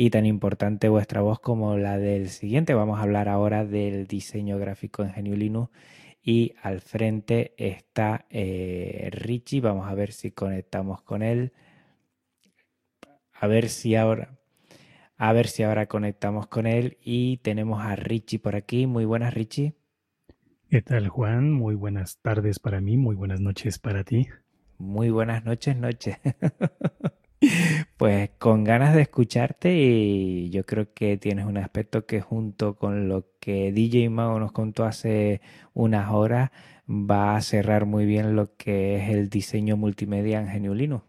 y tan importante vuestra voz como la del siguiente. Vamos a hablar ahora del diseño gráfico en GNU Linux y al frente está eh, Richie. Vamos a ver si conectamos con él. A ver si ahora a ver si ahora conectamos con él y tenemos a Richie por aquí. Muy buenas, Richie. ¿Qué tal, Juan? Muy buenas tardes para mí, muy buenas noches para ti. Muy buenas noches, noches. pues con ganas de escucharte y yo creo que tienes un aspecto que junto con lo que DJ Mao nos contó hace unas horas va a cerrar muy bien lo que es el diseño multimedia en Geniulino.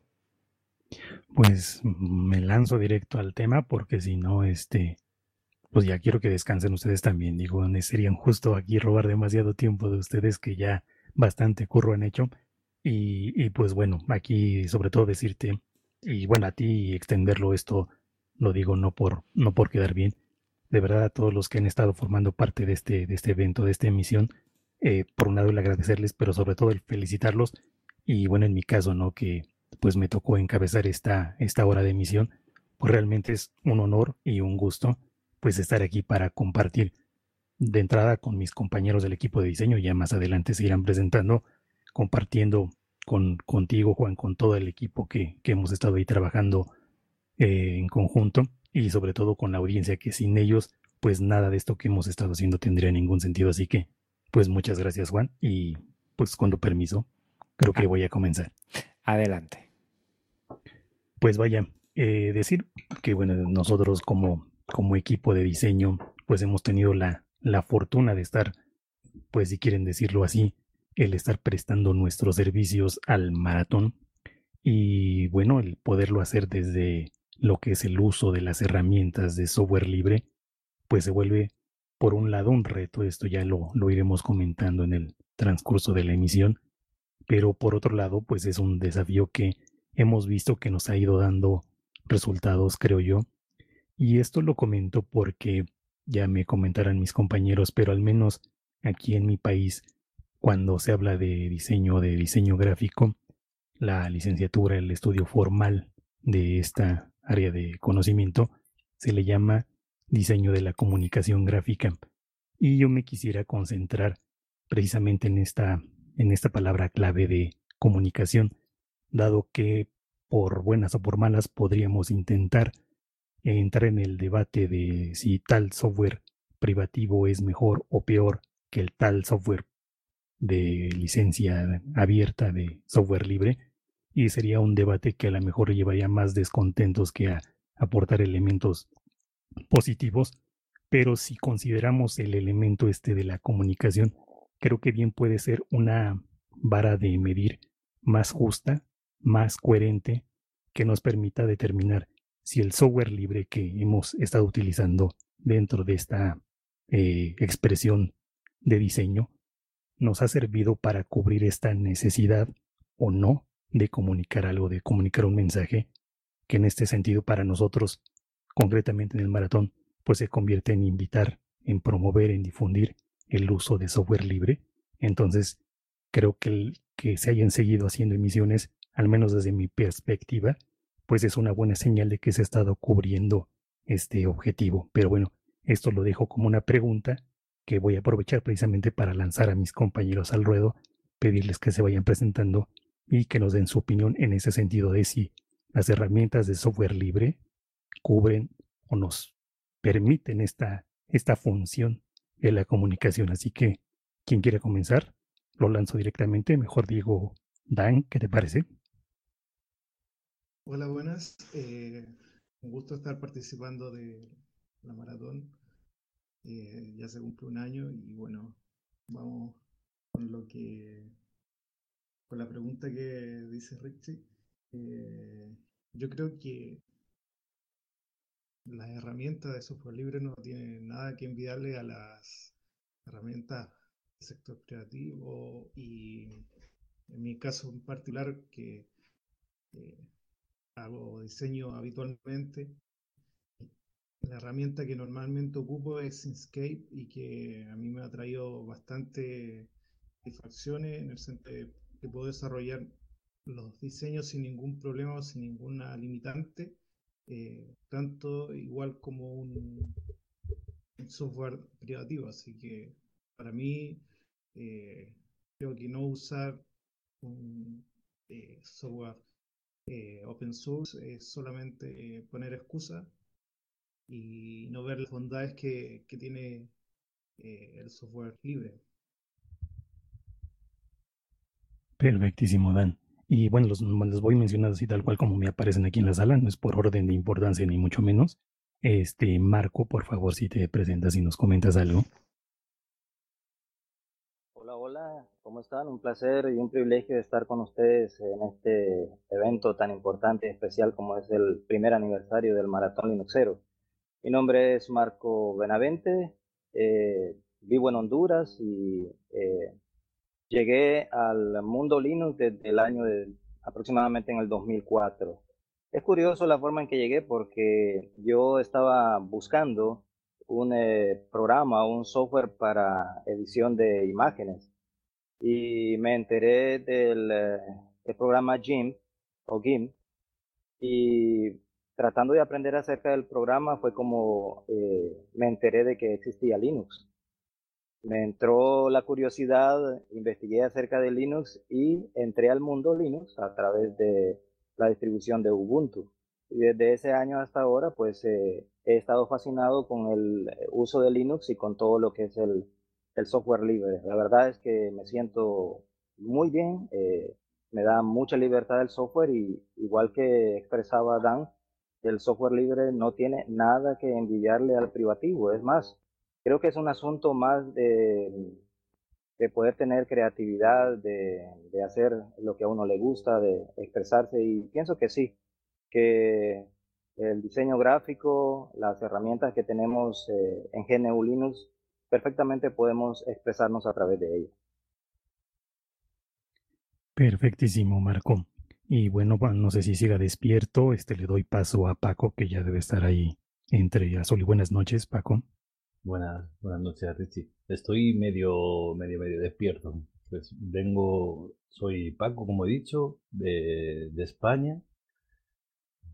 Pues me lanzo directo al tema porque si no, este, pues ya quiero que descansen ustedes también. Digo, serían justo aquí robar demasiado tiempo de ustedes que ya bastante curro han hecho. Y, y pues bueno, aquí sobre todo decirte, y bueno, a ti extenderlo esto, lo digo no por, no por quedar bien. De verdad a todos los que han estado formando parte de este, de este evento, de esta emisión, eh, por un lado el agradecerles, pero sobre todo el felicitarlos. Y bueno, en mi caso, ¿no? Que pues me tocó encabezar esta, esta hora de emisión, pues realmente es un honor y un gusto pues estar aquí para compartir de entrada con mis compañeros del equipo de diseño, ya más adelante se irán presentando, compartiendo con, contigo, Juan, con todo el equipo que, hemos estado ahí trabajando eh, en conjunto y sobre todo con la audiencia que sin ellos, pues nada de esto que hemos estado haciendo tendría ningún sentido. Así que, pues muchas gracias, Juan, y pues con tu permiso, creo que voy a comenzar. Adelante. Pues vaya, eh, decir que bueno, nosotros como como equipo de diseño, pues hemos tenido la, la fortuna de estar, pues si quieren decirlo así, el estar prestando nuestros servicios al maratón y bueno, el poderlo hacer desde lo que es el uso de las herramientas de software libre, pues se vuelve por un lado un reto, esto ya lo, lo iremos comentando en el transcurso de la emisión, pero por otro lado, pues es un desafío que hemos visto que nos ha ido dando resultados, creo yo, y esto lo comento porque ya me comentarán mis compañeros, pero al menos aquí en mi país, cuando se habla de diseño, de diseño gráfico, la licenciatura, el estudio formal de esta área de conocimiento, se le llama diseño de la comunicación gráfica. Y yo me quisiera concentrar precisamente en esta, en esta palabra clave de comunicación, dado que por buenas o por malas podríamos intentar entrar en el debate de si tal software privativo es mejor o peor que el tal software de licencia abierta de software libre y sería un debate que a lo mejor llevaría más descontentos que a aportar elementos positivos, pero si consideramos el elemento este de la comunicación, creo que bien puede ser una vara de medir más justa, más coherente, que nos permita determinar si el software libre que hemos estado utilizando dentro de esta eh, expresión de diseño nos ha servido para cubrir esta necesidad o no de comunicar algo, de comunicar un mensaje, que en este sentido para nosotros, concretamente en el maratón, pues se convierte en invitar, en promover, en difundir el uso de software libre. Entonces, creo que el que se hayan seguido haciendo emisiones, al menos desde mi perspectiva, pues es una buena señal de que se ha estado cubriendo este objetivo. Pero bueno, esto lo dejo como una pregunta que voy a aprovechar precisamente para lanzar a mis compañeros al ruedo, pedirles que se vayan presentando y que nos den su opinión en ese sentido de si las herramientas de software libre cubren o nos permiten esta, esta función de la comunicación. Así que, quien quiere comenzar, lo lanzo directamente. Mejor digo, Dan, ¿qué te parece? Hola, buenas. Eh, un gusto estar participando de la maratón. Eh, ya se cumple un año y bueno, vamos con lo que, con la pregunta que dice Richie. Eh, yo creo que las herramientas de software libre no tienen nada que enviarle a las herramientas del sector creativo y en mi caso en particular que hago diseño habitualmente. La herramienta que normalmente ocupo es Inkscape y que a mí me ha traído bastante satisfacciones en el sentido de puedo desarrollar los diseños sin ningún problema o sin ninguna limitante eh, tanto igual como un, software privativo. Así que para mí, eh, creo que no usar un software open source es solamente poner excusa y no ver las bondades que, que tiene el software libre. Perfectísimo, Dan. Y bueno, los, los voy mencionando así tal cual como me aparecen aquí en la sala, no es por orden de importancia ni mucho menos. Este, Marco, por favor, si te presentas y nos comentas algo. Hola, hola, ¿cómo están? Un placer y un privilegio de estar con ustedes en este evento tan importante y especial como es el primer aniversario del Maratón Linuxero. Mi nombre es Marco Benavente, eh, vivo en Honduras y eh, Llegué al mundo Linux desde el año aproximadamente en el 2004. Es curioso la forma en que llegué porque yo estaba buscando un eh, programa, un software para edición de imágenes y me enteré del, eh, programa GIMP o GIMP y tratando de aprender acerca del programa fue como eh, me enteré de que existía Linux me entró la curiosidad, investigué acerca de Linux y entré al mundo Linux a través de la distribución de Ubuntu. Y desde ese año hasta ahora, pues eh, he estado fascinado con el uso de Linux y con todo lo que es el, software libre. La verdad es que me siento muy bien, eh, me da mucha libertad el software y igual que expresaba Dan, el software libre no tiene nada que envidiarle al privativo. Es más, creo que es un asunto más de, de poder tener creatividad, de, hacer lo que a uno le gusta, de expresarse y pienso que sí, que el diseño gráfico, las herramientas que tenemos eh, en GNU Linux, perfectamente podemos expresarnos a través de ello. Perfectísimo, Marco. Y bueno, no sé si siga despierto, este le doy paso a Paco, que ya debe estar ahí entre azul y buenas noches, Paco. Buenas, buenas noches, Richie. Estoy medio, medio, medio despierto. Pues vengo, soy Paco, como he dicho, de, de España.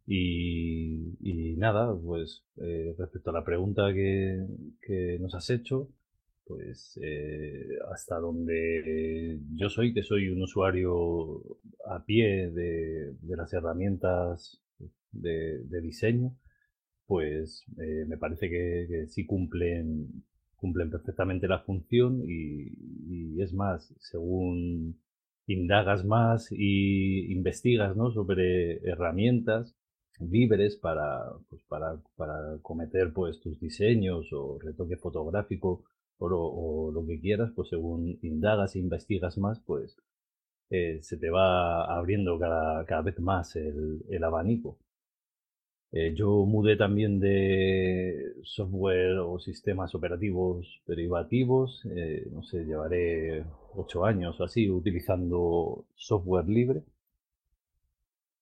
Y, y, nada, pues eh, respecto a la pregunta que, que nos has hecho, pues eh, hasta donde yo soy, que soy un usuario a pie de, de las herramientas de, diseño, pues eh, me parece que, sí cumplen, cumplen perfectamente la función y, es más, según indagas más y investigas ¿no? sobre herramientas libres para, pues para, para cometer pues, tus diseños o retoque fotográfico o, lo que quieras, pues según indagas e investigas más, pues eh, se te va abriendo cada, cada vez más el, el abanico. Eh, yo mudé también de software o sistemas operativos derivativos, eh, no sé, llevaré ocho años o así utilizando software libre.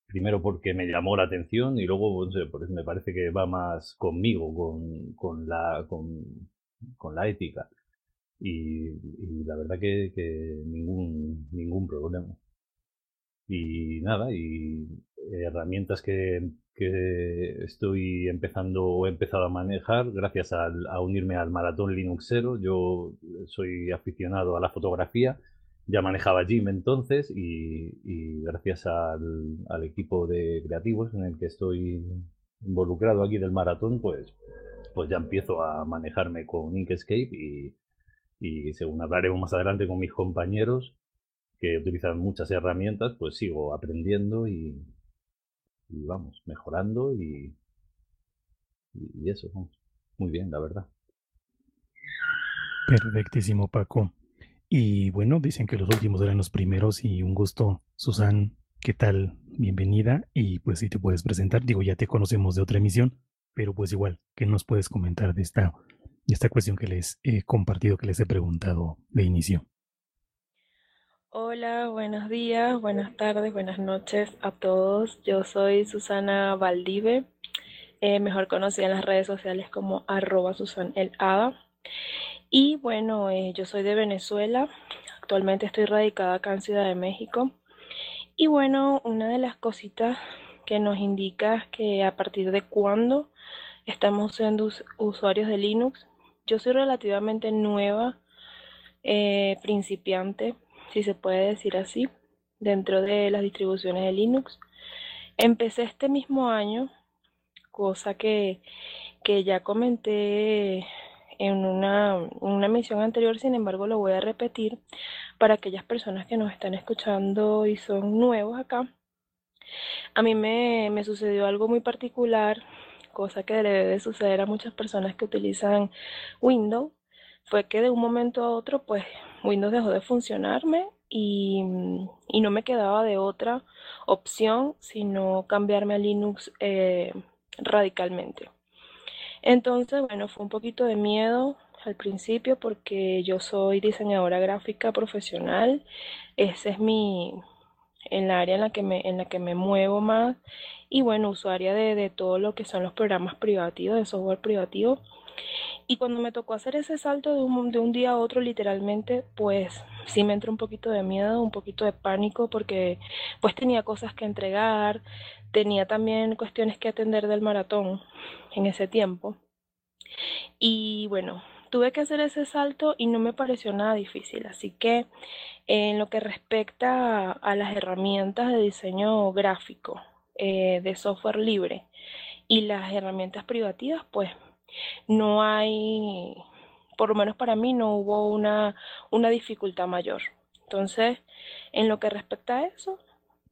Primero porque me llamó la atención y luego pues me parece que va más conmigo, con, con, la, con, con la ética. Y, y la verdad que, que, ningún, ningún problema. Y nada, y herramientas que que estoy empezando o he empezado a manejar gracias a unirme al maratón Linuxero. Yo soy aficionado a la fotografía, ya manejaba Jim entonces y, gracias al, equipo de creativos en el que estoy involucrado aquí del maratón, pues, pues ya empiezo a manejarme con Inkscape y, y según hablaremos más adelante con mis compañeros que utilizan muchas herramientas, pues sigo aprendiendo y, y vamos, mejorando y, y eso, muy bien, la verdad. Perfectísimo, Paco. Y bueno, dicen que los últimos eran los primeros y un gusto, Susan, ¿qué tal? Bienvenida y pues si te puedes presentar, digo, ya te conocemos de otra emisión, pero pues igual, ¿qué nos puedes comentar de esta, de esta cuestión que les he compartido, que les he preguntado de inicio? Hola, buenos días, buenas tardes, buenas noches a todos. Yo soy Susana Valdive, eh, mejor conocida en las redes sociales como arroba Susan el Y bueno, eh, yo soy de Venezuela, actualmente estoy radicada acá en Ciudad de México. Y bueno, una de las cositas que nos indica que a partir de cuándo estamos siendo usuarios de Linux. Yo soy relativamente nueva, eh, principiante, si se puede decir así, dentro de las distribuciones de Linux. Empecé este mismo año, cosa que, que ya comenté en una, una emisión anterior, sin embargo lo voy a repetir para aquellas personas que nos están escuchando y son nuevos acá. A mí me, sucedió algo muy particular, cosa que debe de suceder a muchas personas que utilizan Windows, fue que de un momento a otro, pues Windows dejó de funcionarme y, y no me quedaba de otra opción sino cambiarme a Linux eh, radicalmente. Entonces, bueno, fue un poquito de miedo al principio porque yo soy diseñadora gráfica profesional. Ese es mi, en la área en la que me, en la que me muevo más. Y bueno, usuaria de, de todo lo que son los programas privativos, de software privativo. Y cuando me tocó hacer ese salto de un, de un día a otro, literalmente, pues sí me entró un poquito de miedo, un poquito de pánico, porque pues tenía cosas que entregar, tenía también cuestiones que atender del maratón en ese tiempo. Y bueno, tuve que hacer ese salto y no me pareció nada difícil. Así que en lo que respecta a, las herramientas de diseño gráfico, eh, de software libre y las herramientas privativas, pues no hay, por lo menos para mí, no hubo una, una dificultad mayor. Entonces, en lo que respecta a eso,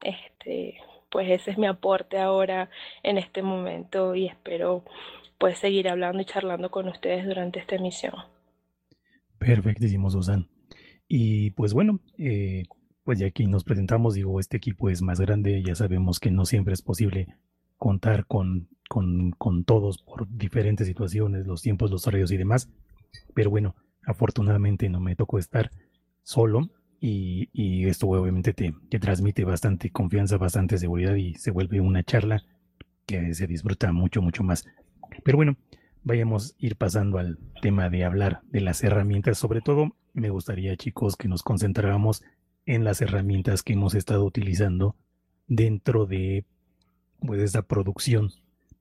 este, pues ese es mi aporte ahora en este momento y espero pues seguir hablando y charlando con ustedes durante esta emisión. Perfectísimo, Susan. Y pues bueno, eh, pues ya aquí nos presentamos, digo, este equipo es más grande, ya sabemos que no siempre es posible contar con, con, con todos por diferentes situaciones, los tiempos, los horarios y demás, pero bueno, afortunadamente no me tocó estar solo y, esto obviamente te, transmite bastante confianza, bastante seguridad y se vuelve una charla que se disfruta mucho, mucho más. Pero bueno, vayamos a ir pasando al tema de hablar de las herramientas. Sobre todo, me gustaría, chicos, que nos concentráramos en las herramientas que hemos estado utilizando dentro de pues, esta producción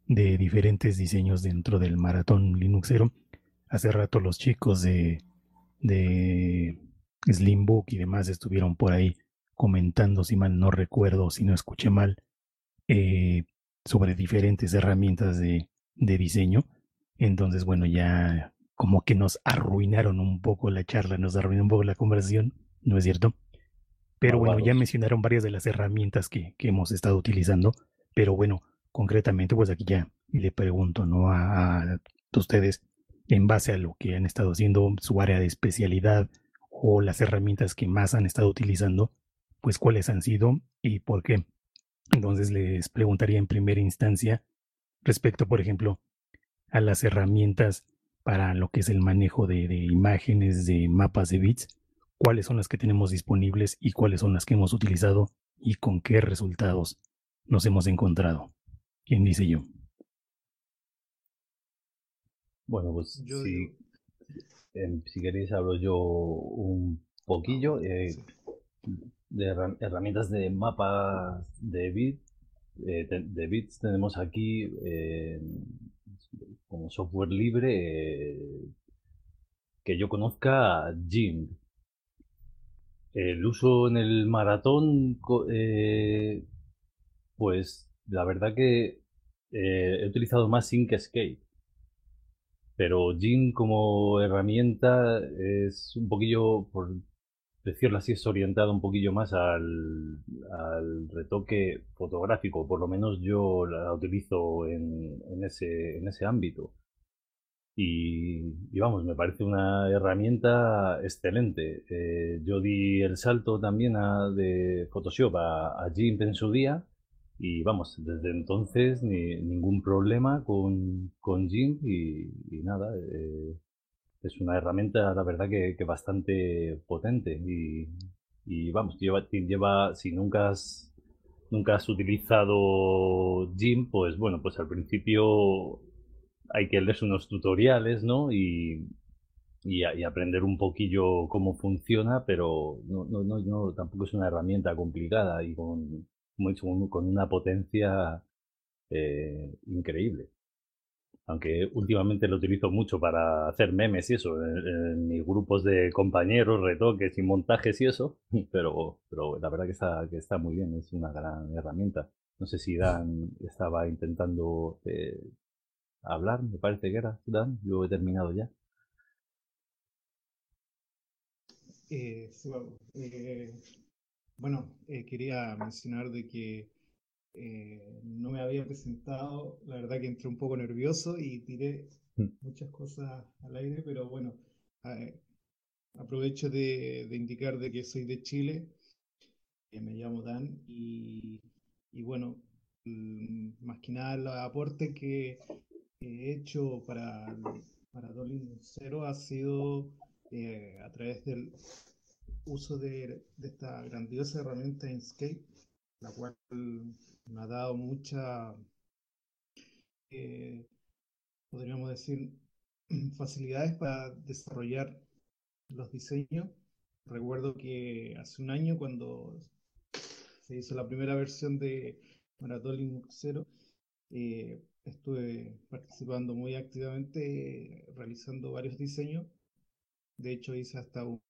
de diferentes diseños dentro del maratón Linuxero. Hace rato los chicos de, de Slimbook y demás estuvieron por ahí comentando, si mal no recuerdo, si no escuché mal, eh, sobre diferentes herramientas de, de, diseño. Entonces, bueno, ya como que nos arruinaron un poco la charla, nos arruinó un poco la conversación, ¿no es cierto? Pero bueno, ya mencionaron varias de las herramientas que, que, hemos estado utilizando, pero bueno, concretamente, pues aquí ya le pregunto, ¿no? A, a ustedes, en base a lo que han estado haciendo, su área de especialidad, o las herramientas que más han estado utilizando, pues cuáles han sido y por qué. Entonces les preguntaría en primera instancia respecto, por ejemplo, a las herramientas para lo que es el manejo de, imágenes, de mapas de bits, cuáles son las que tenemos disponibles y cuáles son las que hemos utilizado y con qué resultados nos hemos encontrado. ¿Quién dice yo? Bueno, pues sí, Em, si queréis hablo yo un poquillo eh, de herramientas de mapas de bits. Eh, de, bits tenemos aquí eh, como software libre que yo conozca Jim. El uso en el maratón, pues la verdad que he utilizado más Inkscape pero Jin como herramienta es un poquillo, por decirlo así, es orientado un poquillo más al, retoque fotográfico, por lo menos yo la utilizo en, ese, en ese ámbito. Y, vamos, me parece una herramienta excelente. Eh, yo di el salto también a, de Photoshop a, a en su día y vamos, desde entonces ni, ningún problema con, con GIMP y, nada, eh, es una herramienta, la verdad, que, bastante potente y, vamos, lleva, lleva, si nunca has, nunca has utilizado GIMP, pues bueno, pues al principio hay que leer unos tutoriales, ¿no? Y, y, aprender un poquillo cómo funciona, pero no, no, no, no, tampoco es una herramienta complicada y con, con una potencia eh, increíble. Aunque últimamente lo utilizo mucho para hacer memes y eso, en, mis grupos de compañeros, retoques y montajes y eso, pero, pero la verdad que está, que está muy bien, es una gran herramienta. No sé si Dan estaba intentando eh, hablar, me parece que era Dan, yo he terminado ya. Eh, eh, bueno, quería mencionar de que no me había presentado, la verdad que entré un poco nervioso y tiré mm. muchas cosas al aire, pero bueno, aprovecho de, de, indicar de que soy de Chile, me llamo Dan y y bueno, mm, más que nada los aportes que he hecho para, para Dolin Cero ha sido eh, a través del uso de, esta grandiosa herramienta Inkscape, la cual me ha dado mucha, eh, podríamos decir, facilidades para desarrollar los diseños. Recuerdo que hace un año cuando se hizo la primera versión de Maratón Linux 0. Eh, estuve participando muy activamente, realizando varios diseños. De hecho, hice hasta un.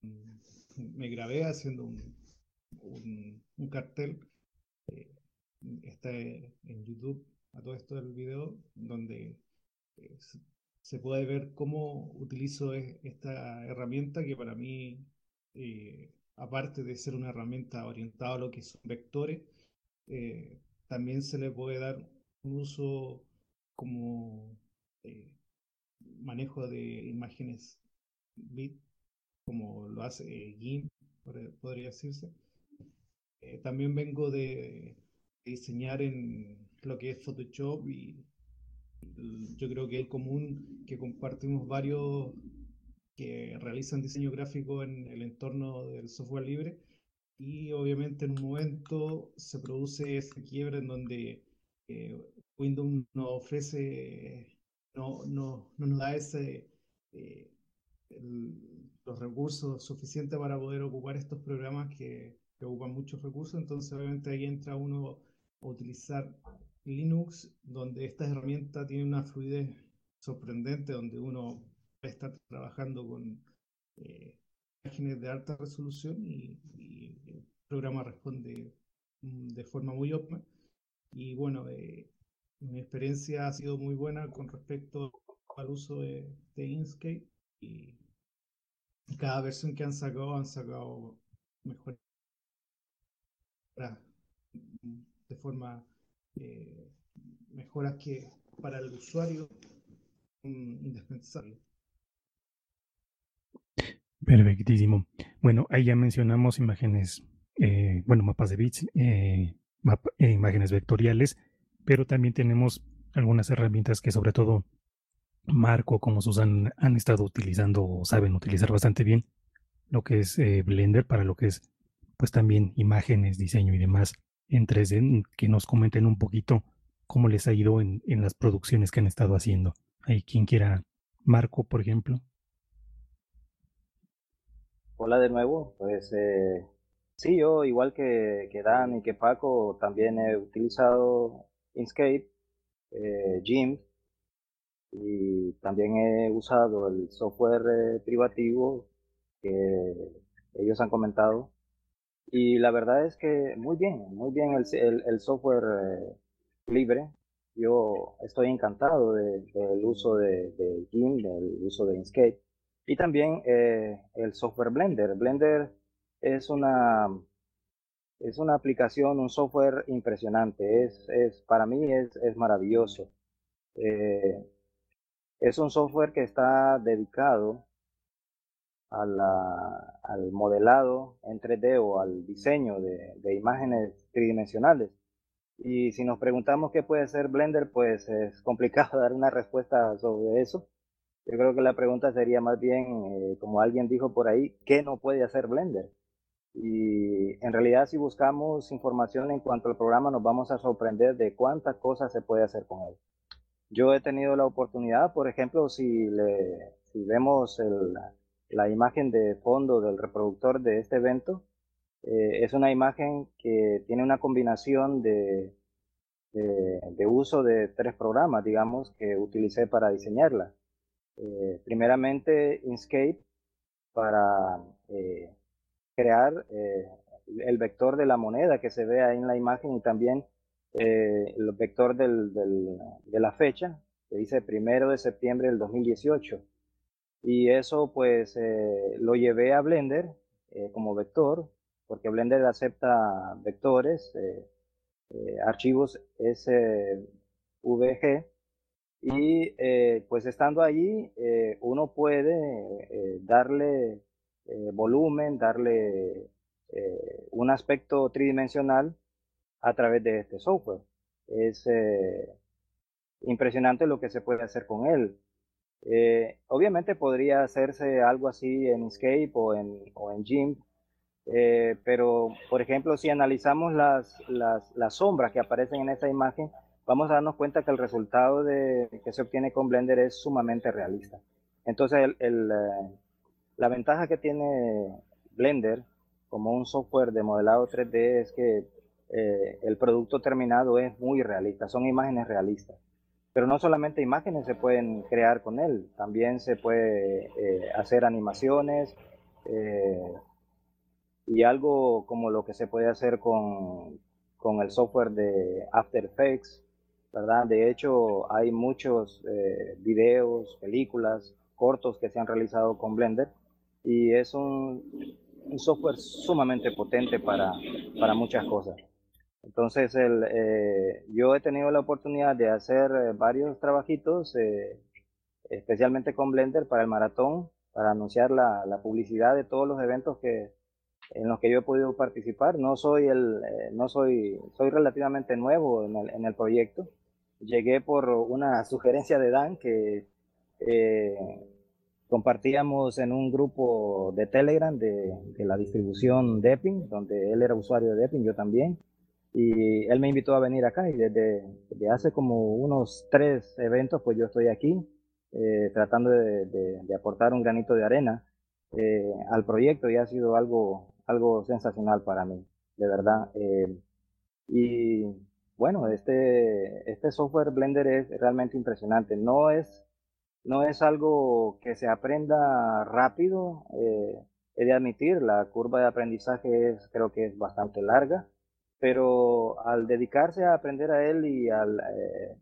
Me grabé haciendo un, un, cartel. Eh, está en YouTube, a todo esto del video, donde eh, se puede ver cómo utilizo esta herramienta que para mí aparte de ser una herramienta orientada a lo que son vectores, eh, también se le puede dar un uso como eh, manejo de imágenes bit, como lo hace eh, GIMP, podría decirse. también vengo de, diseñar en lo que es Photoshop y yo creo que es común que compartimos varios que realizan diseño gráfico en el entorno del software libre y obviamente en un momento se produce ese quiebre en donde eh, Windows no ofrece, no, no, no nos da ese, eh, los recursos suficientes para poder ocupar estos programas que, ocupan muchos recursos, entonces obviamente ahí entra uno utilizar Linux, donde esta herramienta tiene una fluidez sorprendente, donde uno estar trabajando con eh, imágenes de alta resolución y, el programa responde mm, de forma muy óptima. Y bueno, eh, mi experiencia ha sido muy buena con respecto al uso de, Inkscape y cada versión que han sacado han sacado mejor de forma eh, mejoras que para el usuario indispensable. Perfectísimo. Bueno, ahí ya mencionamos imágenes, eh, bueno, mapas de bits, eh, eh, imágenes vectoriales, pero también tenemos algunas herramientas que sobre todo Marco como Susan han estado utilizando o saben utilizar bastante bien, lo que es Blender para lo que es pues también imágenes, diseño y demás en 3D, que nos comenten un poquito cómo les ha ido en, en las producciones que han estado haciendo. Hay quien quiera, Marco, por ejemplo. Hola de nuevo, pues eh, sí, yo igual que, que, Dan y que Paco también he utilizado Inkscape, eh, GIMP y también he usado el software privativo que ellos han comentado y la verdad es que muy bien, muy bien el, el, software eh, libre. Yo estoy encantado del uso de, de GIMP, del uso de Inkscape y también eh, el software Blender. Blender es una, es una aplicación, un software impresionante. Es, es para mí es, es maravilloso. Eh, es un software que está dedicado a al modelado en 3D o al diseño de, de, imágenes tridimensionales. Y si nos preguntamos qué puede ser Blender, pues es complicado dar una respuesta sobre eso. Yo creo que la pregunta sería más bien, eh, como alguien dijo por ahí, ¿qué no puede hacer Blender? Y en realidad si buscamos información en cuanto al programa nos vamos a sorprender de cuántas cosas se puede hacer con él. Yo he tenido la oportunidad, por ejemplo, si, le, si vemos la imagen de fondo del reproductor de este evento, Eh, es una imagen que tiene una combinación de, uso de tres programas, digamos, que utilicé para diseñarla. Eh, primeramente, Inkscape para eh, crear el vector de la moneda que se ve ahí en la imagen y también el vector de la fecha, que dice primero de septiembre del 2018. Y eso pues lo llevé a Blender como vector porque Blender acepta vectores, eh, eh, archivos SVG, y eh, pues estando allí uno puede darle volumen, darle un aspecto tridimensional a través de este software. Es impresionante lo que se puede hacer con él. Obviamente podría hacerse algo así en Escape o en, o en GIMP, eh, pero, por ejemplo, si analizamos las, las, sombras que aparecen en esta imagen, vamos a darnos cuenta que el resultado de, que se obtiene con Blender es sumamente realista. Entonces, eh, la ventaja que tiene Blender como un software de modelado 3D es que eh, el producto terminado es muy realista, son imágenes realistas. Pero no solamente imágenes se pueden crear con él, también se puede hacer animaciones, y algo como lo que se puede hacer con, con el software de After Effects, ¿verdad? De hecho, hay muchos eh, videos, películas, cortos que se han realizado con Blender y es un, un software sumamente potente para, para muchas cosas. Entonces, el, eh, yo he tenido la oportunidad de hacer eh, varios trabajitos, especialmente con Blender para el maratón, para anunciar la, publicidad de todos los eventos que, en los que yo he podido participar. No soy el, eh, no soy, soy relativamente nuevo en el, en el, proyecto. Llegué por una sugerencia de Dan que eh, compartíamos en un grupo de Telegram de, de la distribución Depping, donde él era usuario de Depping, yo también. Y él me invitó a venir acá y desde, hace como unos tres eventos, pues yo estoy aquí eh, tratando de, aportar un granito de arena eh, al proyecto y ha sido algo algo sensacional para mí, de verdad. Eh, y bueno, este, este software Blender es realmente impresionante. No es, no es algo que se aprenda rápido, he de admitir, la curva de aprendizaje es, creo que es bastante larga, pero al dedicarse a aprender a él y al, eh,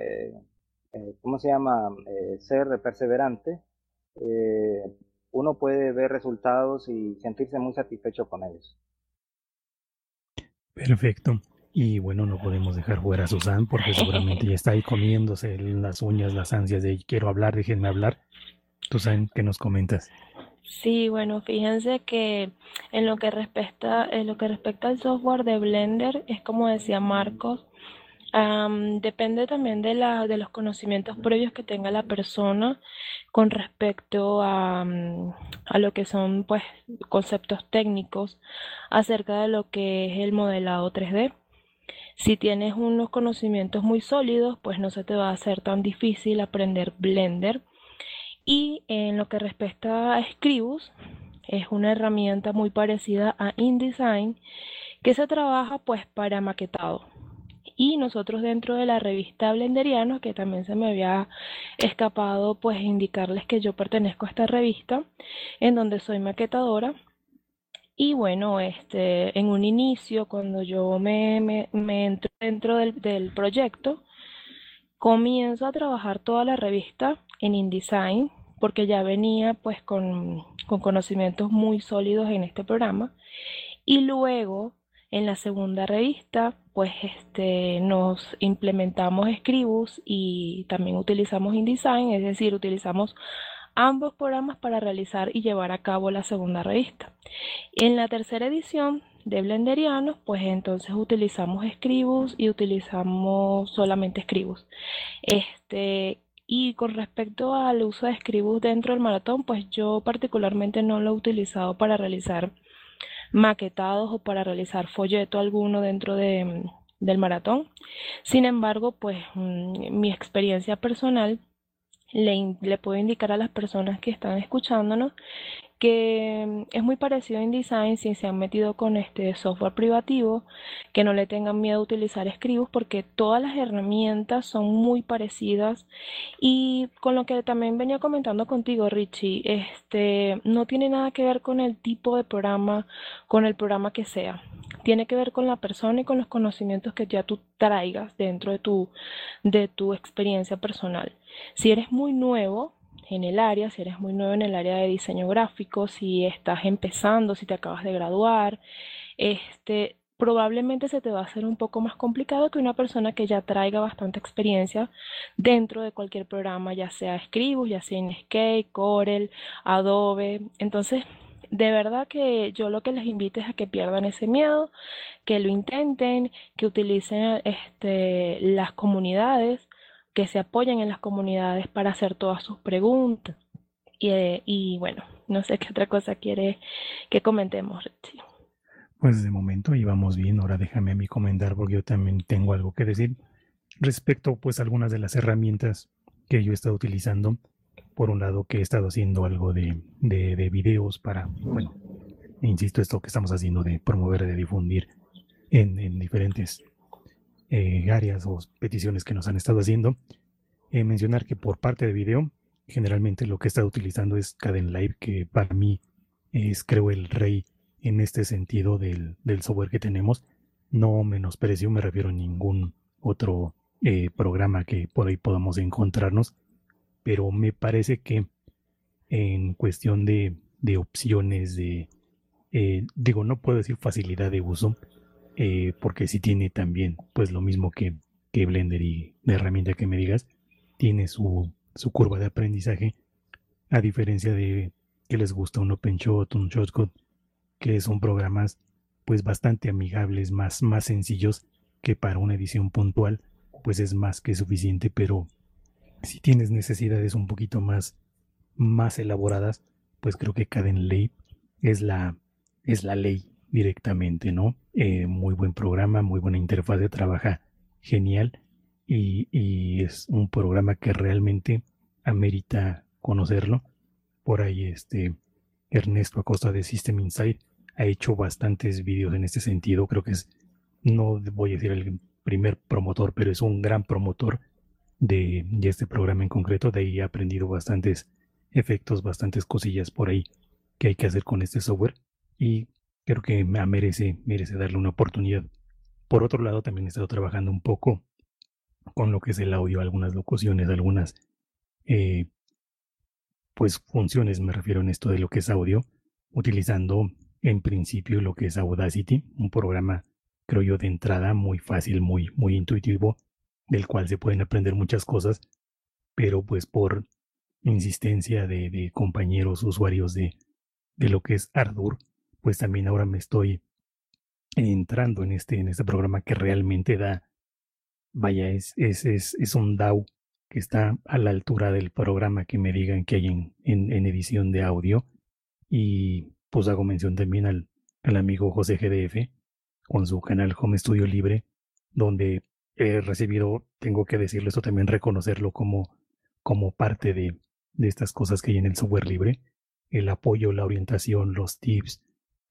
eh ¿cómo se llama?, ser perseverante, uno puede ver resultados y sentirse muy satisfecho con ellos. Perfecto. Y bueno, no podemos dejar fuera a Susan porque seguramente ya está ahí comiéndose las uñas, las ansias de quiero hablar, déjenme hablar. Susan, ¿qué nos comentas? Sí, bueno, fíjense que en lo que respecta, en lo que respecta al software de Blender, es como decía Marcos, depende también de, la, de los conocimientos previos que tenga la persona con respecto a, mm, a lo que son pues conceptos técnicos acerca de lo que es el modelado 3D. Si tienes unos conocimientos muy sólidos, pues no se te va a hacer tan difícil aprender Blender. Y en lo que respecta a Scribus, es una herramienta muy parecida a InDesign que se trabaja pues para maquetado y nosotros dentro de la revista Blenderianos, que también se me había escapado pues indicarles que yo pertenezco a esta revista, en donde soy maquetadora. Y bueno, este, en un inicio, cuando yo me, me, entro dentro del, del proyecto, comienzo a trabajar toda la revista en InDesign, porque ya venía pues con, con conocimientos muy sólidos en este programa. Y luego en la segunda revista, pues este, nos implementamos Scribus y también utilizamos InDesign, es decir, utilizamos ambos programas para realizar y llevar a cabo la segunda revista. En la tercera edición de Blenderianos, pues entonces utilizamos Scribus y utilizamos solamente Scribus. Este, y con respecto al uso de Scribus dentro del maratón, pues yo particularmente no lo he utilizado para realizar maquetados o para realizar folleto alguno dentro de, del maratón. Sin embargo, pues mm, mi experiencia personal le, le puedo indicar a las personas que están escuchándonos que mm, es muy parecido a InDesign si se han metido con este software privativo, que no le tengan miedo a utilizar Scribus porque todas las herramientas son muy parecidas y con lo que también venía comentando contigo Richie, este no tiene nada que ver con el tipo de programa, con el programa que sea. Tiene que ver con la persona y con los conocimientos que ya tú traigas dentro de tu, de tu experiencia personal. Si eres muy nuevo, en el área, si eres muy nuevo en el área de diseño gráfico, si estás empezando, si te acabas de graduar, este, probablemente se te va a hacer un poco más complicado que una persona que ya traiga bastante experiencia dentro de cualquier programa, ya sea Scribus, ya sea Inkscape, Corel, Adobe. Entonces, de verdad que yo lo que les invito es a que pierdan ese miedo, que lo intenten, que utilicen este, las comunidades que se apoyen en las comunidades para hacer todas sus preguntas. Y, eh, bueno, no sé qué otra cosa quiere que comentemos, Richie. Pues de momento íbamos bien, ahora déjame a mí comentar porque yo también tengo algo que decir respecto pues a algunas de las herramientas que yo he estado utilizando. Por un lado que he estado haciendo algo de, de, videos para, bueno, insisto, esto que estamos haciendo de promover, de difundir en, en diferentes eh, áreas o peticiones que nos han estado haciendo. Eh, mencionar que por parte de video, generalmente lo que he estado utilizando es Caden Live, que para mí es, creo, el rey en este sentido del, software que tenemos. No menosprecio, me refiero a ningún otro eh, programa que por ahí podamos encontrarnos, pero me parece que en cuestión de, de opciones, de, digo, no puedo decir facilidad de uso, eh, porque si tiene también, pues lo mismo que, que Blender y la herramienta que me digas, tiene su, su curva de aprendizaje, a diferencia de que les gusta un OpenShot, un Shotcut, que son programas pues bastante amigables, más, más sencillos que para una edición puntual, pues es más que suficiente, pero si tienes necesidades un poquito más, más elaboradas, pues creo que Caden es la, es la ley directamente, ¿no? Eh, muy buen programa, muy buena interfaz de trabaja genial y, es un programa que realmente amerita conocerlo. Por ahí este Ernesto Acosta de System Insight ha hecho bastantes vídeos en este sentido. Creo que es, no voy a decir el primer promotor, pero es un gran promotor de, este programa en concreto. De ahí he aprendido bastantes efectos, bastantes cosillas por ahí que hay que hacer con este software. Y creo que merece, merece darle una oportunidad. Por otro lado, también he estado trabajando un poco con lo que es el audio, algunas locuciones, algunas eh, pues funciones, me refiero en esto de lo que es audio, utilizando en principio lo que es Audacity, un programa, creo yo, de entrada muy fácil, muy, muy intuitivo, del cual se pueden aprender muchas cosas, pero pues por insistencia de, compañeros usuarios de, de lo que es Ardour, pues también ahora me estoy entrando en este, en este programa que realmente da, vaya, es, es, es, es un DAO que está a la altura del programa que me digan que hay en, en, edición de audio. Y pues hago mención también al, al amigo José GDF con su canal Home Studio Libre, donde he recibido, tengo que decirlo esto también, reconocerlo como, como parte de, de estas cosas que hay en el software libre, el apoyo, la orientación, los tips,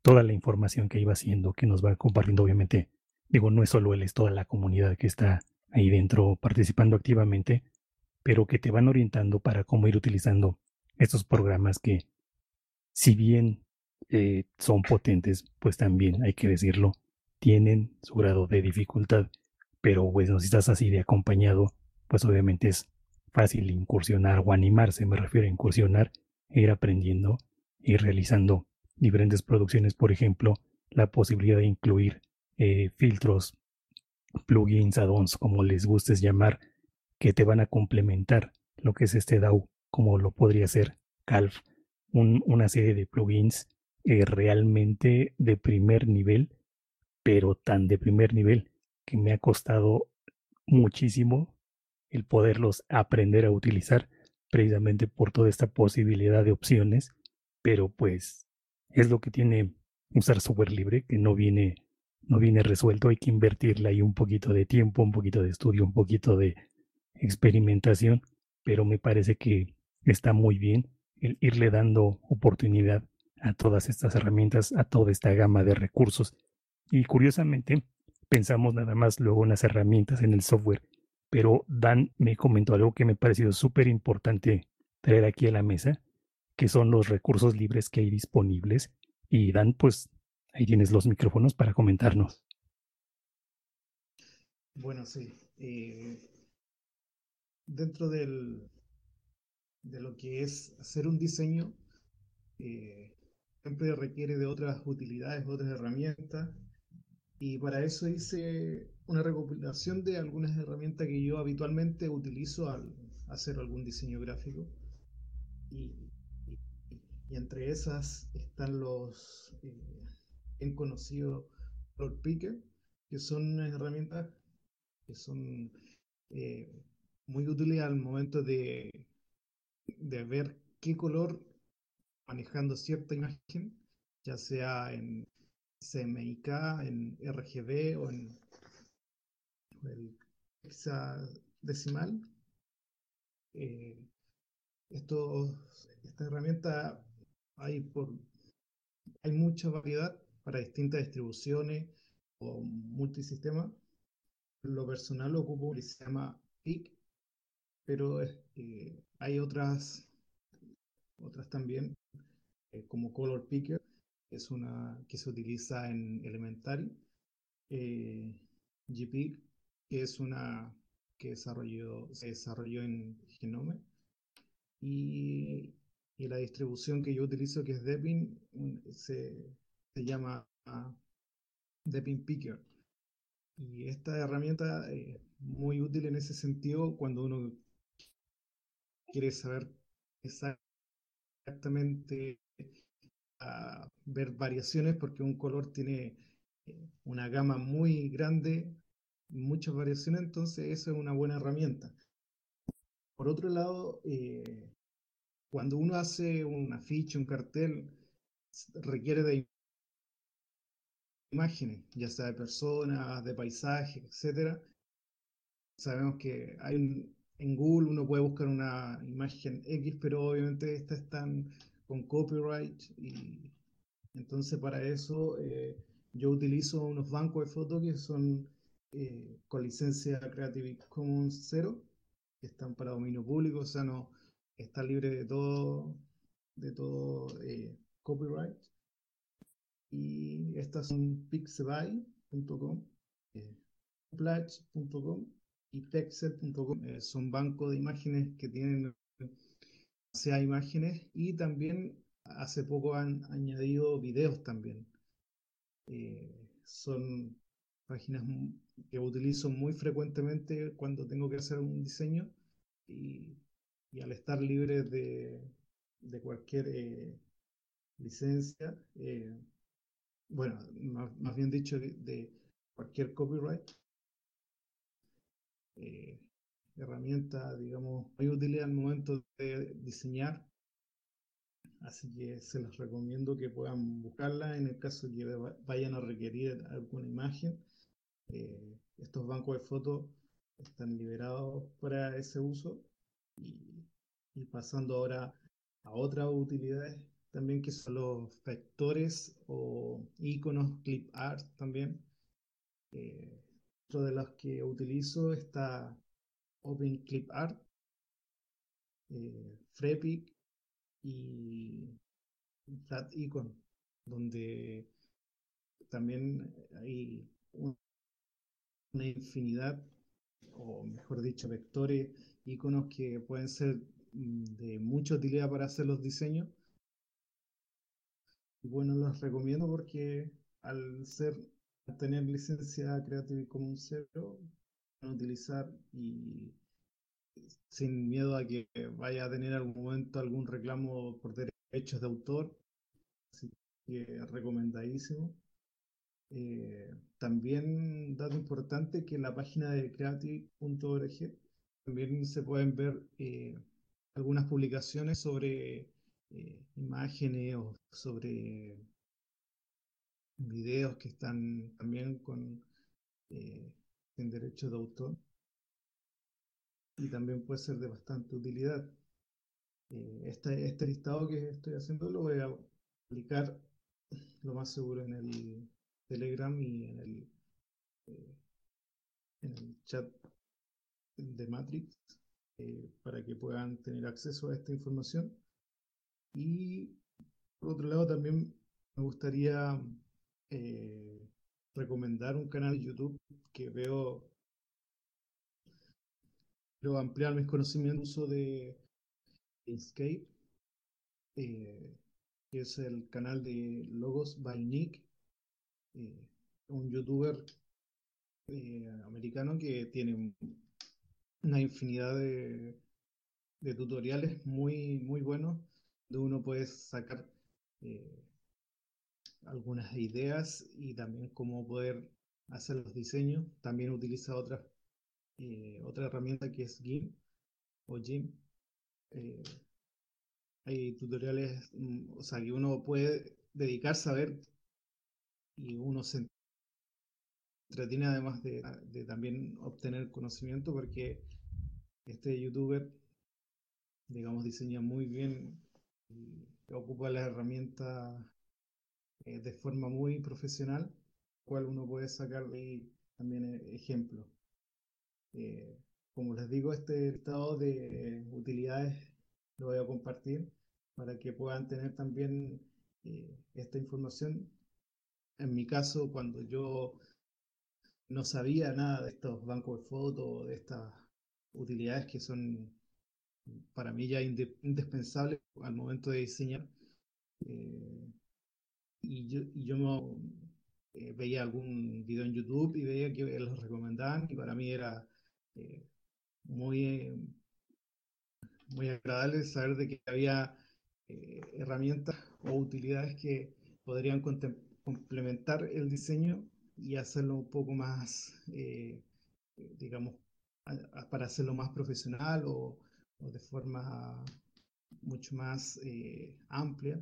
toda la información que iba haciendo, que nos va compartiendo, obviamente, digo, no es solo él, es toda la comunidad que está ahí dentro participando activamente, pero que te van orientando para cómo ir utilizando estos programas que, si bien eh, son potentes, pues también hay que decirlo, tienen su grado de dificultad, pero bueno, si estás así de acompañado, pues obviamente es fácil incursionar o animarse, me refiero a incursionar, e ir aprendiendo, y realizando diferentes producciones, por ejemplo, la posibilidad de incluir eh, filtros, plugins, add-ons, como les gustes llamar, que te van a complementar lo que es este DAO, como lo podría ser Calf, una serie de plugins eh, realmente de primer nivel, pero tan de primer nivel que me ha costado muchísimo el poderlos aprender a utilizar precisamente por toda esta posibilidad de opciones, pero pues es lo que tiene usar software libre, que no viene, no viene resuelto, hay que invertirle ahí un poquito de tiempo, un poquito de estudio, un poquito de experimentación pero me parece que está muy bien el irle dando oportunidad a todas estas herramientas, a toda esta gama de recursos. Y curiosamente, pensamos nada más luego en las herramientas en el software, pero Dan me comentó algo que me ha parecido súper importante traer aquí a la mesa, que son los recursos libres que hay disponibles. Y Dan, pues ahí tienes los micrófonos para comentarnos. Bueno, sí. Eh, dentro del, de lo que es hacer un diseño, eh, siempre requiere de otras utilidades, otras herramientas. Y para eso hice una recopilación de algunas herramientas que yo habitualmente utilizo al hacer algún diseño gráfico. Y, entre esas están los eh, bien conocidos Color Picker, que son unas herramientas que son eh, muy útiles al momento de, de ver qué color manejando cierta imagen, ya sea en CMYK, en RGB o en el hexadecimal. Eh, esta herramienta hay, por, hay mucha variedad para distintas distribuciones o multisistemas. Lo personal ocupo que se llama PIC, pero eh, hay otras, otras también eh, como Color Picker, es una que se utiliza en Elementary, eh, GPIC, que es una que desarrolló, se desarrolló en Genome, y, y, la distribución que yo utilizo, que es Depin, se, se llama Depin Picker. Y esta herramienta es muy útil en ese sentido cuando uno quiere saber exactamente ver variaciones porque un color tiene eh, una gama muy grande, muchas variaciones, entonces eso es una buena herramienta. Por otro lado, eh, cuando uno hace un afiche, un cartel, requiere de imágenes, ya sea de personas, de paisajes, etcétera. Sabemos que hay en Google uno puede buscar una imagen X, pero obviamente estas están con copyright y entonces para eso eh, yo utilizo unos bancos de fotos que son eh, con licencia Creative Commons 0, que están para dominio público, o sea, no está libre de todo, de todo eh, copyright. Y estas son pixabay.com, Plage.com y Pexel.com. son bancos de imágenes que tienen sea imágenes y también hace poco han añadido videos también. Eh, son páginas que utilizo muy frecuentemente cuando tengo que hacer un diseño y, al estar libre de, de cualquier eh, licencia, eh, bueno, más, bien dicho, de, cualquier copyright, herramienta, digamos, muy útil al momento de diseñar. Así que se los recomiendo que puedan buscarla en el caso que vayan a requerir alguna imagen. Eh, estos bancos de fotos están liberados para ese uso y, pasando ahora a otras utilidades también que son los vectores o iconos clip art también. Eh, de los que utilizo está OpenClipArt, eh, Freepik y FlatIcon, donde también hay una infinidad, o mejor dicho, vectores, iconos que pueden ser mm, de mucha utilidad para hacer los diseños. Bueno, los recomiendo porque al ser tener licencia Creative Commons 0 utilizar y sin miedo a que vaya a tener algún momento algún reclamo por derechos de autor. Así que recomendadísimo. Eh, también dato importante que en la página de creative.org también se pueden ver eh, algunas publicaciones sobre eh, imágenes o sobre videos que están también con en derecho de autor. y también puede ser de bastante utilidad. Eh, este, este listado que estoy haciendo lo voy a aplicar lo más seguro en el Telegram y en el, eh, en el chat de Matrix eh, para que puedan tener acceso a esta información. Y por otro lado también me gustaría recomendar un canal de YouTube que veo, ampliar mis conocimientos de Inkscape, eh, que es el canal de Logos by eh, un youtuber eh, americano que tiene una infinidad de, tutoriales muy, muy buenos, de uno puede sacar algunas ideas y también cómo poder hacer los diseños. También utiliza otra, otra herramienta que es GIMP o GIMP eh, hay tutoriales, mm, o sea, que uno puede dedicarse a ver y uno se entretiene además de, también obtener conocimiento porque este youtuber, digamos, diseña muy bien y ocupa la herramienta eh, de forma muy profesional, cual uno puede sacar de también eh, ejemplos. Eh, como les digo, este estado de utilidades lo voy a compartir para que puedan tener también esta información. En mi caso, cuando yo no sabía nada de estos bancos de fotos, de estas utilidades que son para mí ya indispensables al momento de diseñar, y yo, y yo eh, veía algún video en YouTube y veía que los recomendaban y para mí era muy, muy agradable saber de que había eh, herramientas o utilidades que podrían complementar el diseño y hacerlo un poco más, eh, digamos, para hacerlo más profesional o, de forma mucho más eh, amplia.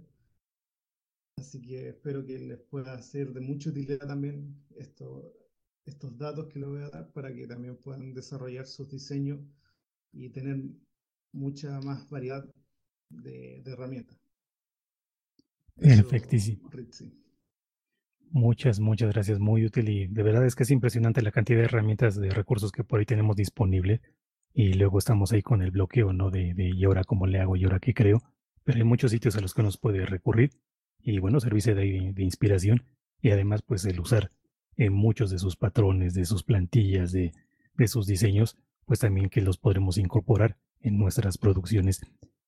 Así que espero que les pueda ser de mucha utilidad también esto, estos datos que les voy a dar para que también puedan desarrollar sus diseños y tener mucha más variedad de, herramientas. Perfectísimo. Muchas, muchas gracias. Muy útil y de verdad es que es impresionante la cantidad de herramientas, de recursos que por ahí tenemos disponible y luego estamos ahí con el bloqueo, ¿no? De, de y ahora cómo le hago y ahora qué creo. Pero hay muchos sitios a los que nos puede recurrir y bueno, servirse de, inspiración y además pues el usar en muchos de sus patrones, de sus plantillas, de, de sus diseños, pues también que los podremos incorporar en nuestras producciones.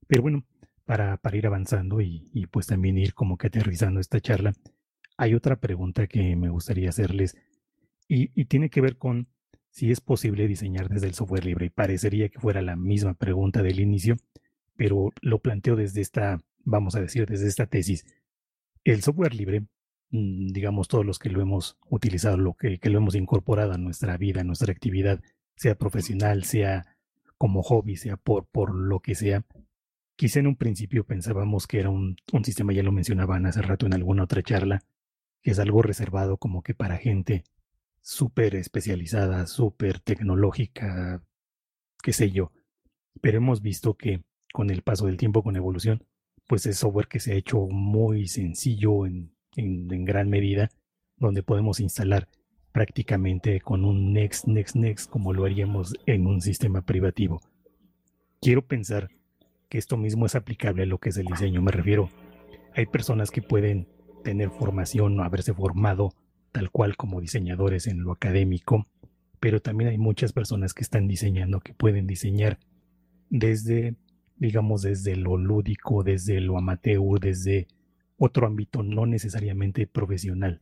Pero bueno, para, para ir avanzando y, y, pues también ir como que aterrizando esta charla, hay otra pregunta que me gustaría hacerles y, y tiene que ver con si es posible diseñar desde el software libre. Parecería que fuera la misma pregunta del inicio, pero lo planteo desde esta, vamos a decir, desde esta tesis. El software libre Mm, digamos, todos los que lo hemos utilizado, lo que, lo hemos incorporado a nuestra vida, a nuestra actividad, sea profesional, sea como hobby, sea por, por lo que sea. Quizá en un principio pensábamos que era un, un sistema, ya lo mencionaban hace rato en alguna otra charla, que es algo reservado como que para gente súper especializada, súper tecnológica, qué sé yo. Pero hemos visto que con el paso del tiempo, con evolución, pues es software que se ha hecho muy sencillo en en, gran medida, donde podemos instalar prácticamente con un next, next, next, como lo haríamos en un sistema privativo. Quiero pensar que esto mismo es aplicable a lo que es el diseño. Me refiero, hay personas que pueden tener formación o haberse formado tal cual como diseñadores en lo académico, pero también hay muchas personas que están diseñando, que pueden diseñar desde, digamos, desde lo lúdico, desde lo amateur, desde otro ámbito no necesariamente profesional.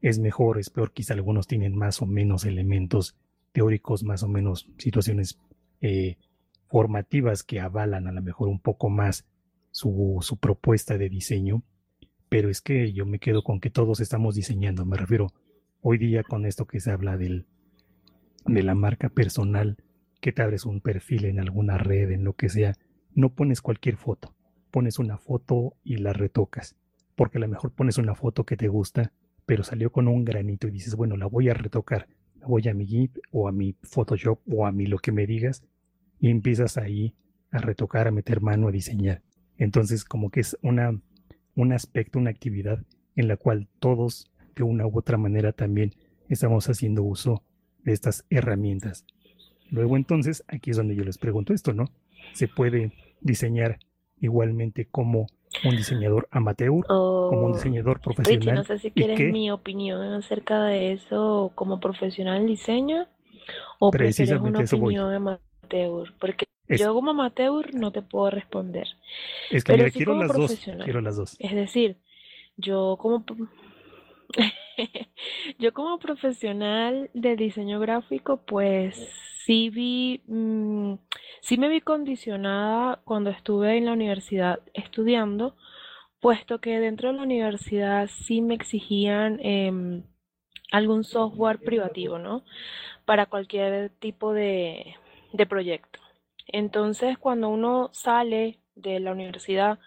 Es mejor, es peor, quizá algunos tienen más o menos elementos teóricos, más o menos situaciones eh, formativas que avalan a lo mejor un poco más su, su propuesta de diseño, pero es que yo me quedo con que todos estamos diseñando, me refiero hoy día con esto que se habla del, de la marca personal, que te abres un perfil en alguna red, en lo que sea, no pones cualquier foto, pones una foto y la retocas. Porque a lo mejor pones una foto que te gusta, pero salió con un granito y dices, bueno, la voy a retocar. La voy a mi Git o a mi Photoshop o a mi lo que me digas y empiezas ahí a retocar, a meter mano, a diseñar. Entonces, como que es una, un aspecto, una actividad en la cual todos, de una u otra manera, también estamos haciendo uso de estas herramientas. Luego, entonces, aquí es donde yo les pregunto esto, ¿no? ¿Se puede diseñar igualmente como un diseñador amateur, como un oh, diseñador profesional? Richie, no sé si quieres mi opinión acerca de eso como profesional en diseño o prefieres una opinión amateur, porque yo como amateur no te puedo responder. Es que quiero las dos, quiero las dos. Es decir, yo como yo como profesional de diseño gráfico, pues sí vi, mm, sí me vi condicionada cuando estuve en la universidad estudiando, puesto que dentro de la universidad sí me exigían em, algún software privativo, ¿no? Para cualquier tipo de, de proyecto. Entonces, cuando uno sale de la universidad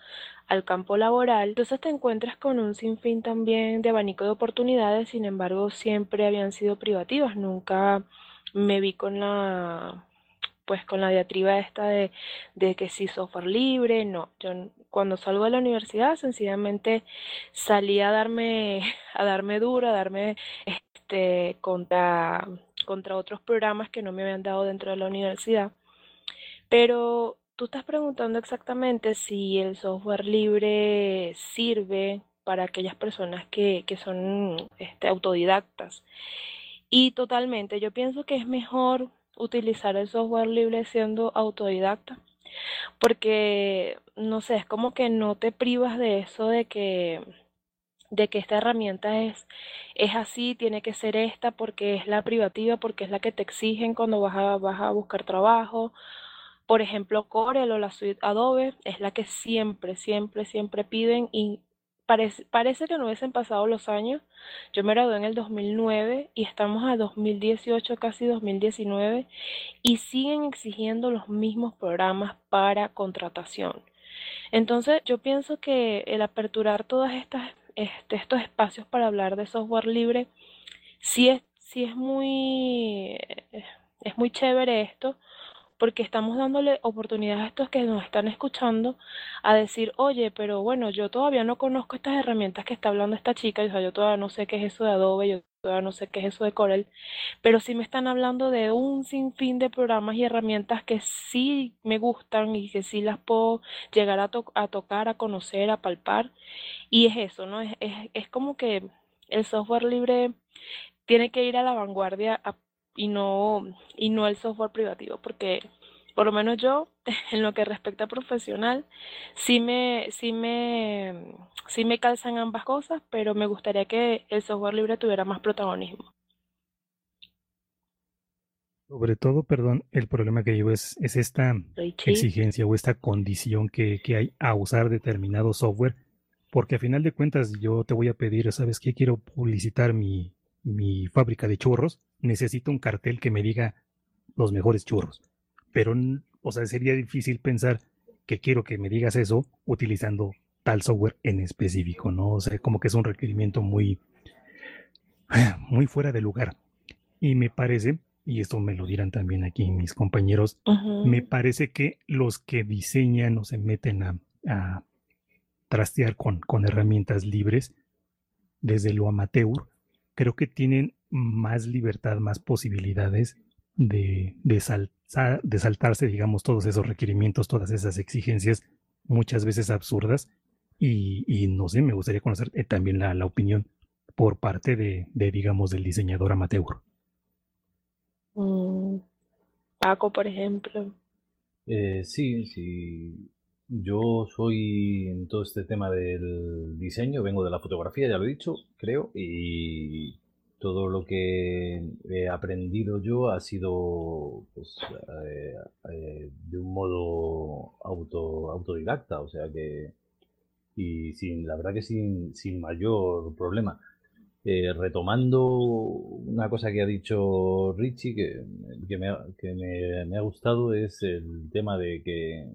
al campo laboral, entonces te encuentras con un sinfín también de abanico de oportunidades, sin embargo, siempre habían sido privativas, nunca me vi con la pues con la diatriba esta de, de que si software libre, no, yo cuando salgo de la universidad sencillamente salí a darme, a darme duro, a darme este contra, contra otros programas que no me habían dado dentro de la universidad. Pero tú estás preguntando exactamente si el software libre sirve para aquellas personas que, que son este, autodidactas. Y totalmente, yo pienso que es mejor utilizar el software libre siendo autodidacta, porque, no sé, es como que no te privas de eso de que de que esta herramienta es, es así, tiene que ser esta porque es la privativa, porque es la que te exigen cuando vas a, vas a buscar trabajo. Por ejemplo, Corel o la suite Adobe es la que siempre, siempre, siempre piden y Parece, parece, que no hubiesen pasado los años. Yo me gradué en el 2009 y estamos a 2018, casi 2019, y siguen exigiendo los mismos programas para contratación. Entonces, yo pienso que el aperturar todos este, estos espacios para hablar de software libre, sí es, sí es muy, es muy chévere esto, porque estamos dándole oportunidad a estos que nos están escuchando a decir, oye, pero bueno, yo todavía no conozco estas herramientas que está hablando esta chica, o sea, yo todavía no sé qué es eso de Adobe, yo todavía no sé qué es eso de Corel, pero sí me están hablando de un sinfín de programas y herramientas que sí me gustan y que sí las puedo llegar a, a tocar, a conocer, a palpar, y es eso, ¿no? Es, es, es como que el software libre tiene que ir a la vanguardia a y no, y no el software privativo, porque por lo menos yo, en lo que respecta a profesional, sí me, sí me, sí me calzan ambas cosas, pero me gustaría que el software libre tuviera más protagonismo. Sobre todo, perdón, el problema que llevo es, es esta exigencia o esta condición que, que, hay a usar determinado software, porque a final de cuentas yo te voy a pedir, ¿sabes qué? Quiero publicitar mi, mi fábrica de churros, necesito un cartel que me diga los mejores churros. Pero, o sea, sería difícil pensar que quiero que me digas eso utilizando tal software en específico, ¿no? O sea, como que es un requerimiento muy, muy fuera de lugar. Y me parece, y esto me lo dirán también aquí mis compañeros, me parece que los que diseñan o se meten a, a trastear con, con herramientas libres, desde lo amateur, creo que tienen más libertad, más posibilidades de, de, saltarse, digamos, todos esos requerimientos, todas esas exigencias, muchas veces absurdas. Y, no sé, me gustaría conocer eh, también la, opinión por parte de, digamos, del diseñador amateur. Mm, Paco, por ejemplo. Eh, sí, sí. Yo soy en todo este tema del diseño, vengo de la fotografía, ya lo he dicho, creo, y todo lo que he aprendido yo ha sido pues, eh, eh, de un modo auto, autodidacta, o sea que, y sin, la verdad que sin, sin mayor problema. Eh, retomando una cosa que ha dicho Richie, que, que, me, que me, me ha gustado, es el tema de que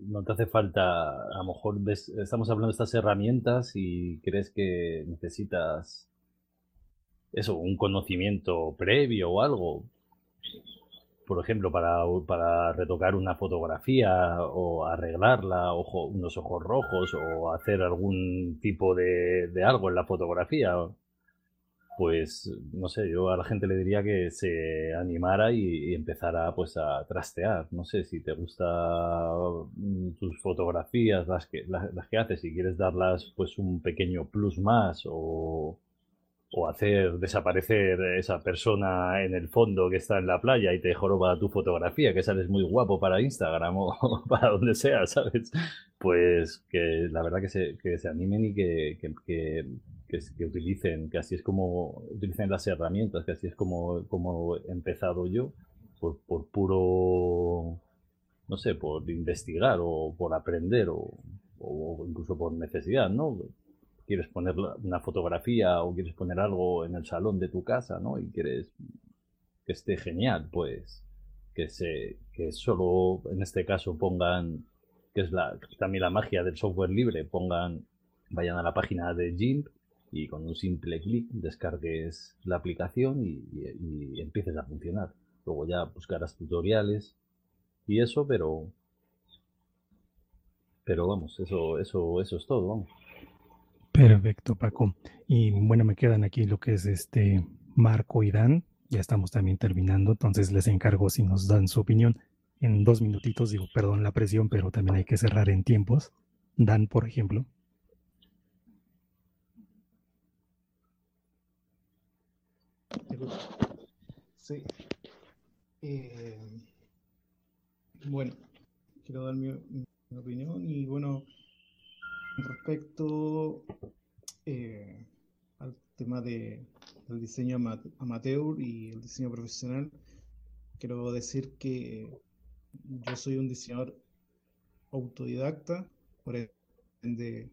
no te hace falta, a lo mejor estamos hablando de estas herramientas y crees que necesitas eso, un conocimiento previo o algo. por ejemplo, para, para retocar una fotografía o arreglarla, ojo, unos ojos rojos o hacer algún tipo de, de algo en la fotografía, pues no sé, yo a la gente le diría que se animara y, empezara pues a trastear. No sé si te gusta mm, tus fotografías, las que, las, que haces, si quieres darlas pues un pequeño plus más o, o hacer desaparecer esa persona en el fondo que está en la playa y te joroba tu fotografía, que sales muy guapo para Instagram o para donde sea, ¿sabes? Pues que la verdad que se, que se animen y que, que que, utilicen, que así es como utilicen las herramientas, que así es como, como he empezado yo, por, por puro, no sé, por investigar o por aprender o, o incluso por necesidad, ¿no? Quieres poner una fotografía o quieres poner algo en el salón de tu casa, ¿no? Y quieres que esté genial, pues que se que solo en este caso pongan que es la también la magia del software libre pongan vayan a la página de GIMP y con un simple clic descargues la aplicación y, empieces a funcionar. Luego ya buscarás tutoriales y eso, pero pero vamos, eso eso eso es todo, vamos. Perfecto, Paco. Y bueno, me quedan aquí lo que es este Marco y Dan. Ya estamos también terminando, entonces les encargo si nos dan su opinión en dos minutitos. Digo, perdón la presión, pero también hay que cerrar en tiempos. Dan, por ejemplo. Sí. Eh, bueno, quiero dar mi, opinión y bueno, respecto eh, al tema de, del diseño amateur y el diseño profesional, quiero decir que yo soy un diseñador autodidacta, por ende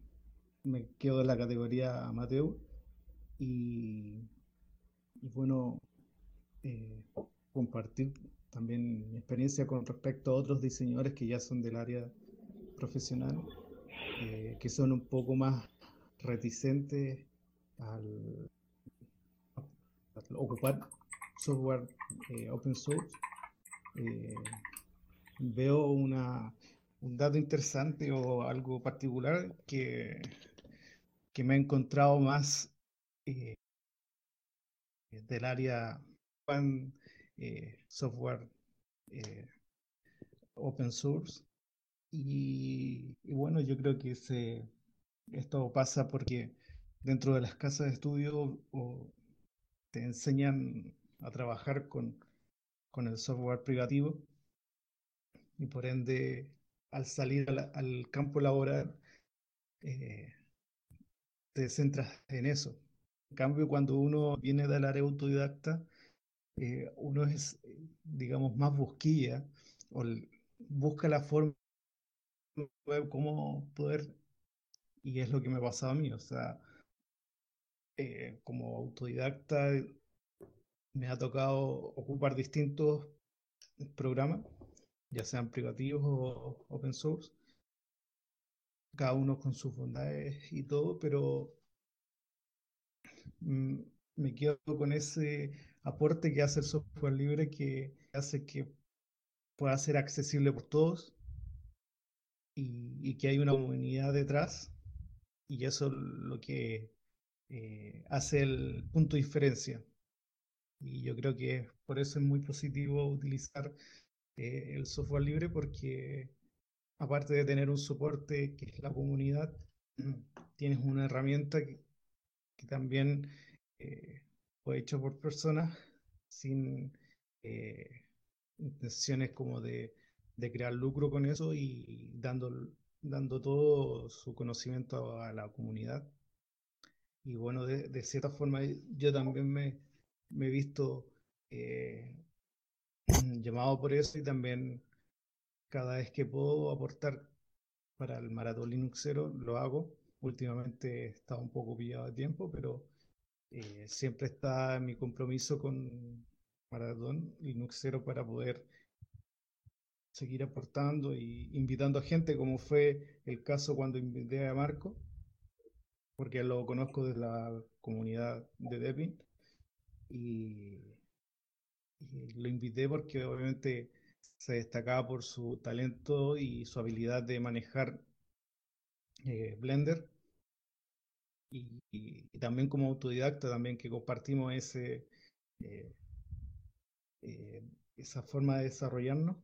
me quedo en la categoría amateur y bueno, eh, compartir también mi experiencia con respecto a otros diseñadores que ya son del área profesional, eh, que son un poco más reticentes al, ocupar software eh, open source. veo una, un dato interesante o algo particular que, que me ha encontrado más del área eh, software eh, open source. Y, yo creo que se, esto pasa porque dentro de las casas de estudio te enseñan a trabajar con, con el software privativo y por ende al salir al, campo laboral eh, te centras en eso, en cambio, cuando uno viene del área autodidacta, eh, uno es, digamos, más busquilla o busca la forma cómo poder, y es lo que me pasaba a mí, o sea, eh, como autodidacta me ha tocado ocupar distintos programas, ya sean privativos o open source, cada uno con sus bondades y todo, pero Mm, me quedo con ese aporte que hace el software libre que hace que pueda ser accesible por todos y, que hay una comunidad detrás y eso es lo que eh, hace el punto de diferencia. Y yo creo que por eso es muy positivo utilizar eh, el software libre porque aparte de tener un soporte que es la comunidad, tienes una herramienta que, que también eh, fue hecho por personas sin intenciones como de, crear lucro con eso y dando, dando todo su conocimiento a la comunidad. Y bueno, de, cierta forma yo también me, he visto eh, llamado por eso y también cada vez que puedo aportar para el maratón Linuxero lo hago últimamente he estado un poco pillado de tiempo, pero eh, siempre está mi compromiso con Maratón Linuxero para poder seguir aportando y invitando a gente, como fue el caso cuando invité a Marco, porque lo conozco de la comunidad de Debian. Y, lo invité porque obviamente se destacaba por su talento y su habilidad de manejar eh, Blender. Y, también como autodidacta, también que compartimos ese, eh, eh, esa forma de desarrollarnos.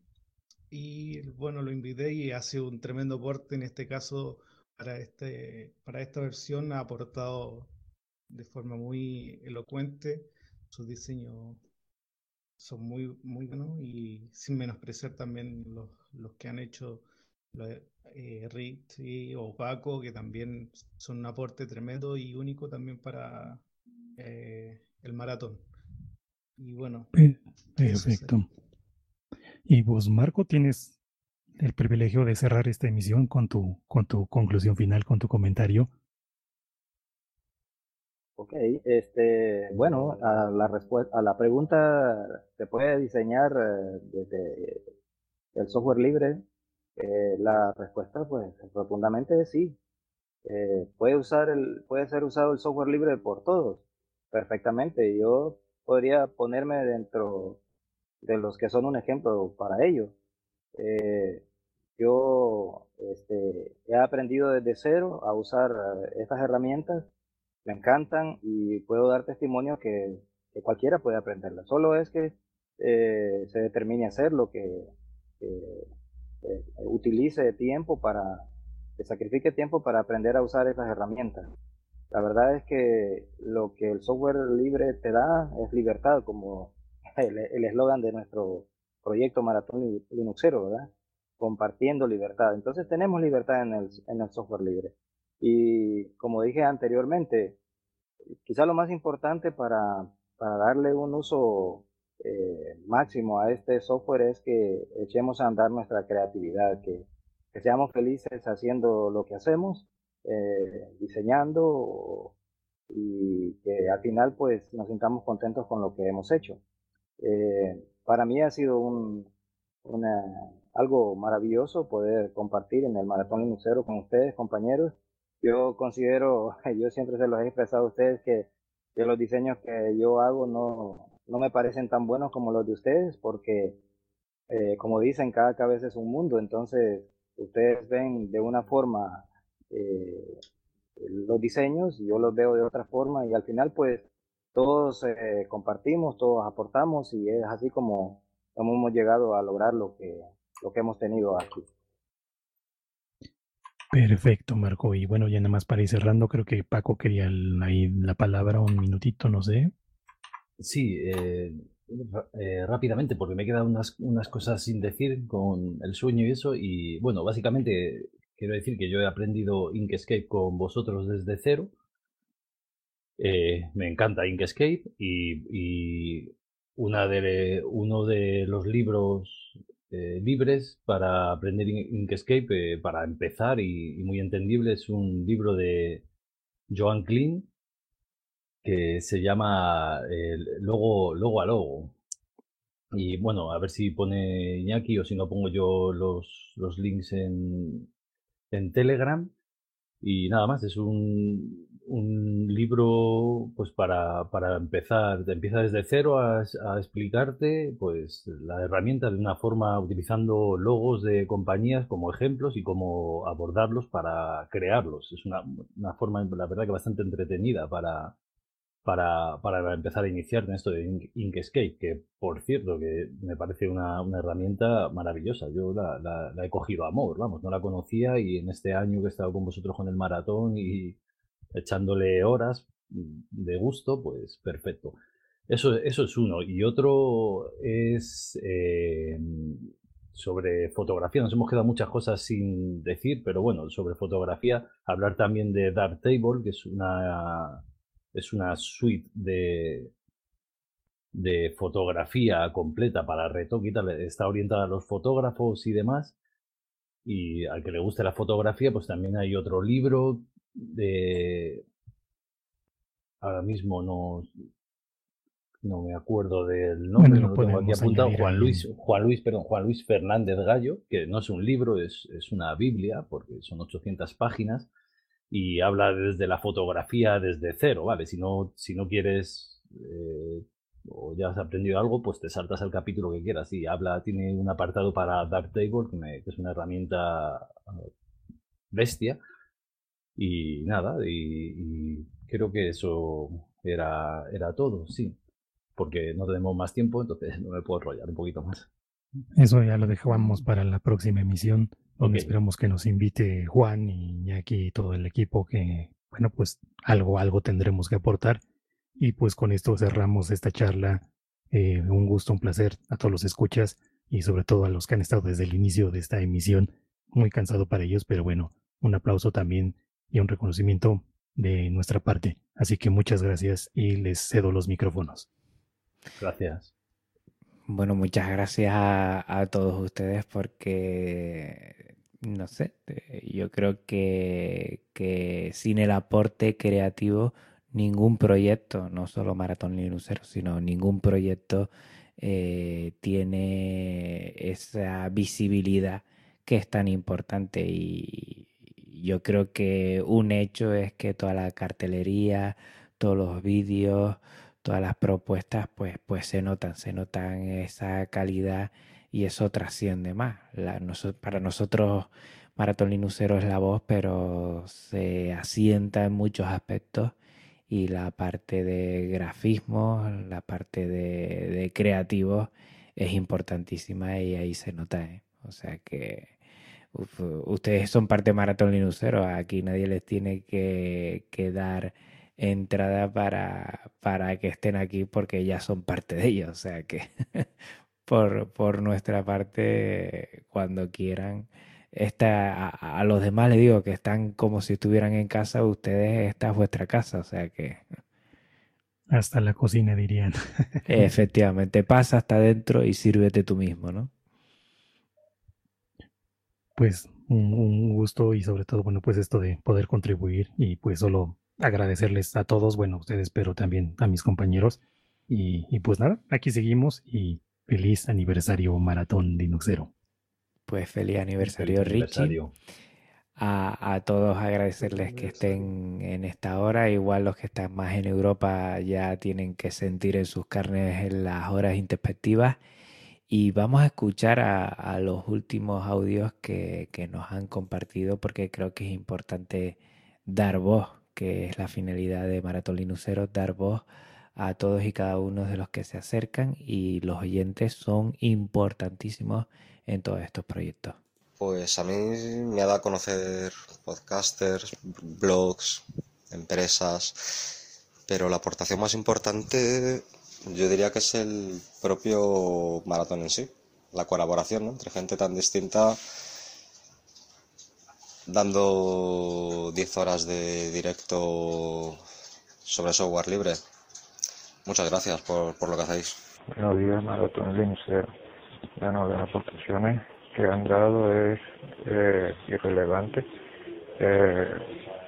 Y bueno, lo invité y hace un tremendo aporte en este caso para, este, para esta versión. Ha aportado de forma muy elocuente. Sus diseños son muy, muy buenos y sin menospreciar también los, los que han hecho eh, Rick o Paco, que también son un aporte tremendo y único también para eh, el maratón. Y bueno. Perfecto. Y vos, Marco, tienes el privilegio de cerrar esta emisión con tu, con tu conclusión final, con tu comentario. Ok, este, bueno, a la a la pregunta, ¿se puede diseñar eh, desde el software libre? Eh, la respuesta, pues, rotundamente es sí. Eh, puede usar el, puede ser usado el software libre por todos, perfectamente. Yo podría ponerme dentro de los que son un ejemplo para ello. Eh, yo este, he aprendido desde cero a usar estas herramientas, me encantan y puedo dar testimonio que, cualquiera puede aprenderlas. Solo es que se determine hacer lo que, eh, utilice tiempo para, que sacrifique tiempo para aprender a usar esas herramientas. La verdad es que lo que el software libre te da es libertad, como el eslogan de nuestro proyecto Maratón Linuxero, ¿verdad? Compartiendo libertad. Entonces tenemos libertad en el, en el software libre. Y como dije anteriormente, quizá lo más importante para, para darle un uso eh, máximo a este software es que echemos a andar nuestra creatividad, que, seamos felices haciendo lo que hacemos, eh, diseñando y que al final pues nos sintamos contentos con lo que hemos hecho. Eh, para mí ha sido un, algo maravilloso poder compartir en el Maratón Linuxero con ustedes, compañeros. Yo considero, yo siempre se los he expresado a ustedes que, que los diseños que yo hago no, no me parecen tan buenos como los de ustedes porque, eh, como dicen, cada cabeza es un mundo, entonces ustedes ven de una forma eh, los diseños, yo los veo de otra forma y al final pues todos eh, compartimos, todos aportamos y es así como, hemos llegado a lograr lo que, lo que hemos tenido aquí. Perfecto, Marco. Y bueno, ya nada más para ir cerrando, creo que Paco quería ahí la palabra un minutito, no sé. Sí, eh, eh, rápidamente, porque me quedan unas, unas cosas sin decir con el sueño y eso. Y bueno, básicamente quiero decir que yo he aprendido Inkscape con vosotros desde cero. Eh, me encanta Inkscape y, uno de los libros libres para aprender Inkscape para empezar y, y, muy entendible es un libro de Joan Klein que se llama eh, Logo, Logo a Logo. Y bueno, a ver si pone Iñaki o si no pongo yo los, los links en, en Telegram. Y nada más, es un, un libro pues para, para empezar, te empieza desde cero a, explicarte pues la herramienta de una forma utilizando logos de compañías como ejemplos y cómo abordarlos para crearlos. Es una, una forma, la verdad que bastante entretenida para, para, para empezar a iniciar en esto de Inkscape, que por cierto que me parece una, una herramienta maravillosa. Yo la, la, he cogido a amor, vamos, no la conocía y en este año que he estado con vosotros con el maratón y echándole horas de gusto, pues perfecto. Eso, eso es uno. Y otro es eh, sobre fotografía. Nos hemos quedado muchas cosas sin decir, pero bueno, sobre fotografía, hablar también de Darktable, que es una es una suite de, de fotografía completa para retoque está orientada a los fotógrafos y demás. Y al que le guste la fotografía, pues también hay otro libro de... Ahora mismo no, no me acuerdo del nombre, no lo tengo aquí apuntado, Juan Luis, Juan Luis, perdón, Juan Luis Fernández Gallo, que no es un libro, es, es una Biblia, porque son 800 páginas, y habla desde la fotografía desde cero, ¿vale? Si no, si no quieres eh, o ya has aprendido algo, pues te saltas el capítulo que quieras. Y habla, tiene un apartado para Darktable, que, que es una herramienta bestia. Y nada, y, creo que eso era, era todo, sí. Porque no tenemos más tiempo, entonces no me puedo enrollar un poquito más. Eso ya lo dejamos para la próxima emisión. Donde esperamos que nos invite Juan y aquí todo el equipo que, bueno, pues algo, algo tendremos que aportar. Y pues con esto cerramos esta charla. Eh, un gusto, un placer a todos los escuchas y sobre todo a los que han estado desde el inicio de esta emisión. Muy cansado para ellos, pero bueno, un aplauso también y un reconocimiento de nuestra parte. Así que muchas gracias y les cedo los micrófonos. Gracias. Bueno, muchas gracias a, todos ustedes porque, no sé, eh, yo creo que, que, sin el aporte creativo, ningún proyecto, no solo Maratón Linuxero, sino ningún proyecto eh, tiene esa visibilidad que es tan importante y yo creo que un hecho es que toda la cartelería, todos los vídeos, todas las propuestas, pues, pues se notan, se notan esa calidad y eso trasciende más. para nosotros Maratón Linuxero es la voz, pero se asienta en muchos aspectos y la parte de grafismo, la parte de, de creativo es importantísima y ahí se nota. ¿eh? O sea que ustedes son parte de Maratón Linuxero, aquí nadie les tiene que, que dar entrada para, para que estén aquí porque ya son parte de ellos. O sea que por, por nuestra parte, cuando quieran, esta, a, los demás les digo que están como si estuvieran en casa, ustedes, esta es vuestra casa. O sea que... Hasta la cocina dirían. Efectivamente, pasa hasta adentro y sírvete tú mismo, ¿no? Pues un, un, gusto y sobre todo, bueno, pues esto de poder contribuir y pues solo agradecerles a todos, bueno, a ustedes, pero también a mis compañeros. Y, pues nada, aquí seguimos y feliz aniversario Maratón Linuxero. Pues feliz aniversario, Richie. A, a, todos agradecerles que estén en esta hora. Igual los que están más en Europa ya tienen que sentir en sus carnes en las horas introspectivas. Y vamos a escuchar a, los últimos audios que, que, nos han compartido porque creo que es importante dar voz que es la finalidad de Maratón Linuxero, dar voz a todos y cada uno de los que se acercan y los oyentes son importantísimos en todos estos proyectos. Pues a mí me ha dado a conocer podcasters, blogs, empresas, pero la aportación más importante yo diría que es el propio maratón en sí, la colaboración entre gente tan distinta dando 10 horas de directo sobre software libre. Muchas gracias por, lo que hacéis. Buenos días, Maratón Lincer. Bueno, las aportaciones que han dado es eh, irrelevante. Eh,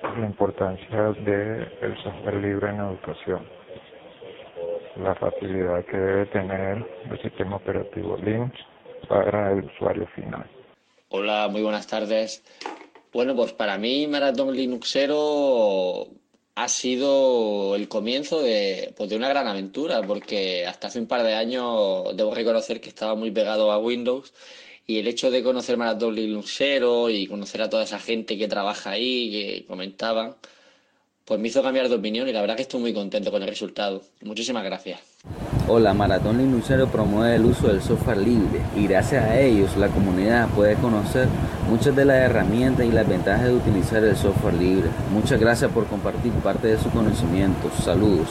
la importancia del el software libre en educación, la facilidad que debe tener el sistema operativo Linux para el usuario final. Hola, muy buenas tardes. Bueno, pues para mí Maratón Linuxero ha sido el comienzo de, pues de una gran aventura, porque hasta hace un par de años debo reconocer que estaba muy pegado a Windows y el hecho de conocer Maratón Linuxero y conocer a toda esa gente que trabaja ahí, que comentaban, pues me hizo cambiar de opinión y la verdad que estoy muy contento con el resultado. Muchísimas gracias. Hola, Maratón Linuxero promueve el uso del software libre y gracias a ellos la comunidad puede conocer muchas de las herramientas y las ventajas de utilizar el software libre. Muchas gracias por compartir parte de su conocimiento. Saludos.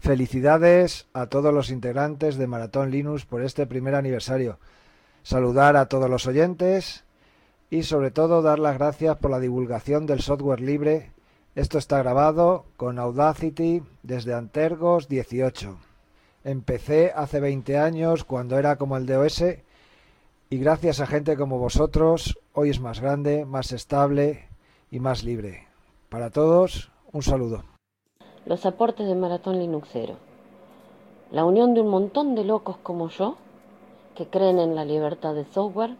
Felicidades a todos los integrantes de Maratón Linux por este primer aniversario. Saludar a todos los oyentes y sobre todo dar las gracias por la divulgación del software libre. Esto está grabado con Audacity desde Antergos 18. Empecé hace 20 años cuando era como el DOS y gracias a gente como vosotros hoy es más grande, más estable y más libre. Para todos, un saludo. Los aportes de Maratón Linuxero. La unión de un montón de locos como yo que creen en la libertad de software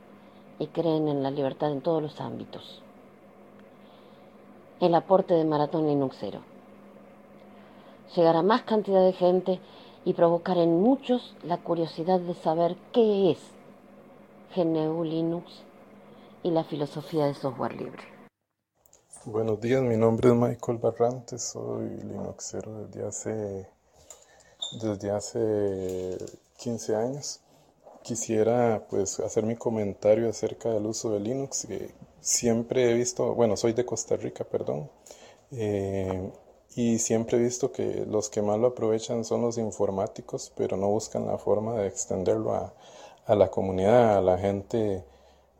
y creen en la libertad en todos los ámbitos. El aporte de Maratón Linuxero. Llegará más cantidad de gente y provocar en muchos la curiosidad de saber qué es GNU Linux y la filosofía de software libre. Buenos días, mi nombre es Michael Barrantes, soy Linuxero desde hace, desde hace 15 años. Quisiera pues hacer mi comentario acerca del uso de Linux. Siempre he visto, bueno, soy de Costa Rica, perdón, eh, y siempre he visto que los que más lo aprovechan son los informáticos, pero no buscan la forma de extenderlo a, la comunidad, a la gente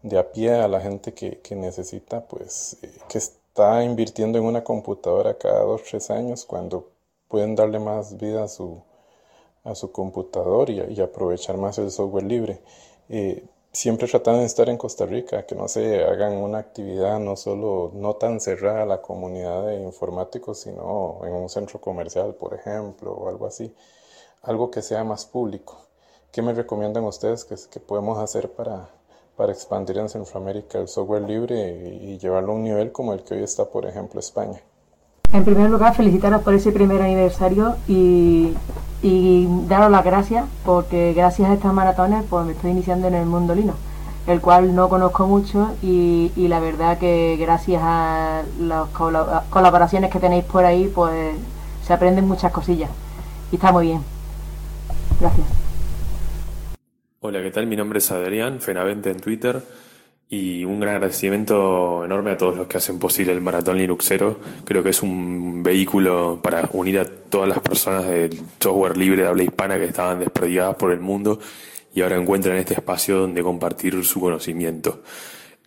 de a pie, a la gente que, necesita, pues, eh, que está invirtiendo en una computadora cada dos, tres años, cuando pueden darle más vida a su, a computador y, aprovechar más el software libre. Eh, siempre tratando de estar en Costa Rica, que no se hagan una actividad no solo, no tan cerrada a la comunidad de informáticos, sino en un centro comercial, por ejemplo, o algo así, algo que sea más público. ¿Qué me recomiendan ustedes que, podemos hacer para, para expandir en Centroamérica el software libre y, llevarlo a un nivel como el que hoy está, por ejemplo, España? En primer lugar, felicitaros por ese primer aniversario y, daros las gracias porque gracias a estas maratones pues me estoy iniciando en el mundo lino, el cual no conozco mucho y, y la verdad que gracias a las colaboraciones que tenéis por ahí pues se aprenden muchas cosillas y está muy bien. Gracias. Hola, ¿qué tal? Mi nombre es Adrián, Fenavente en Twitter. Y un gran agradecimiento enorme a todos los que hacen posible el Maratón Linuxero. Creo que es un vehículo para unir a todas las personas del software libre de habla hispana que estaban desperdigadas por el mundo y ahora encuentran este espacio donde compartir su conocimiento.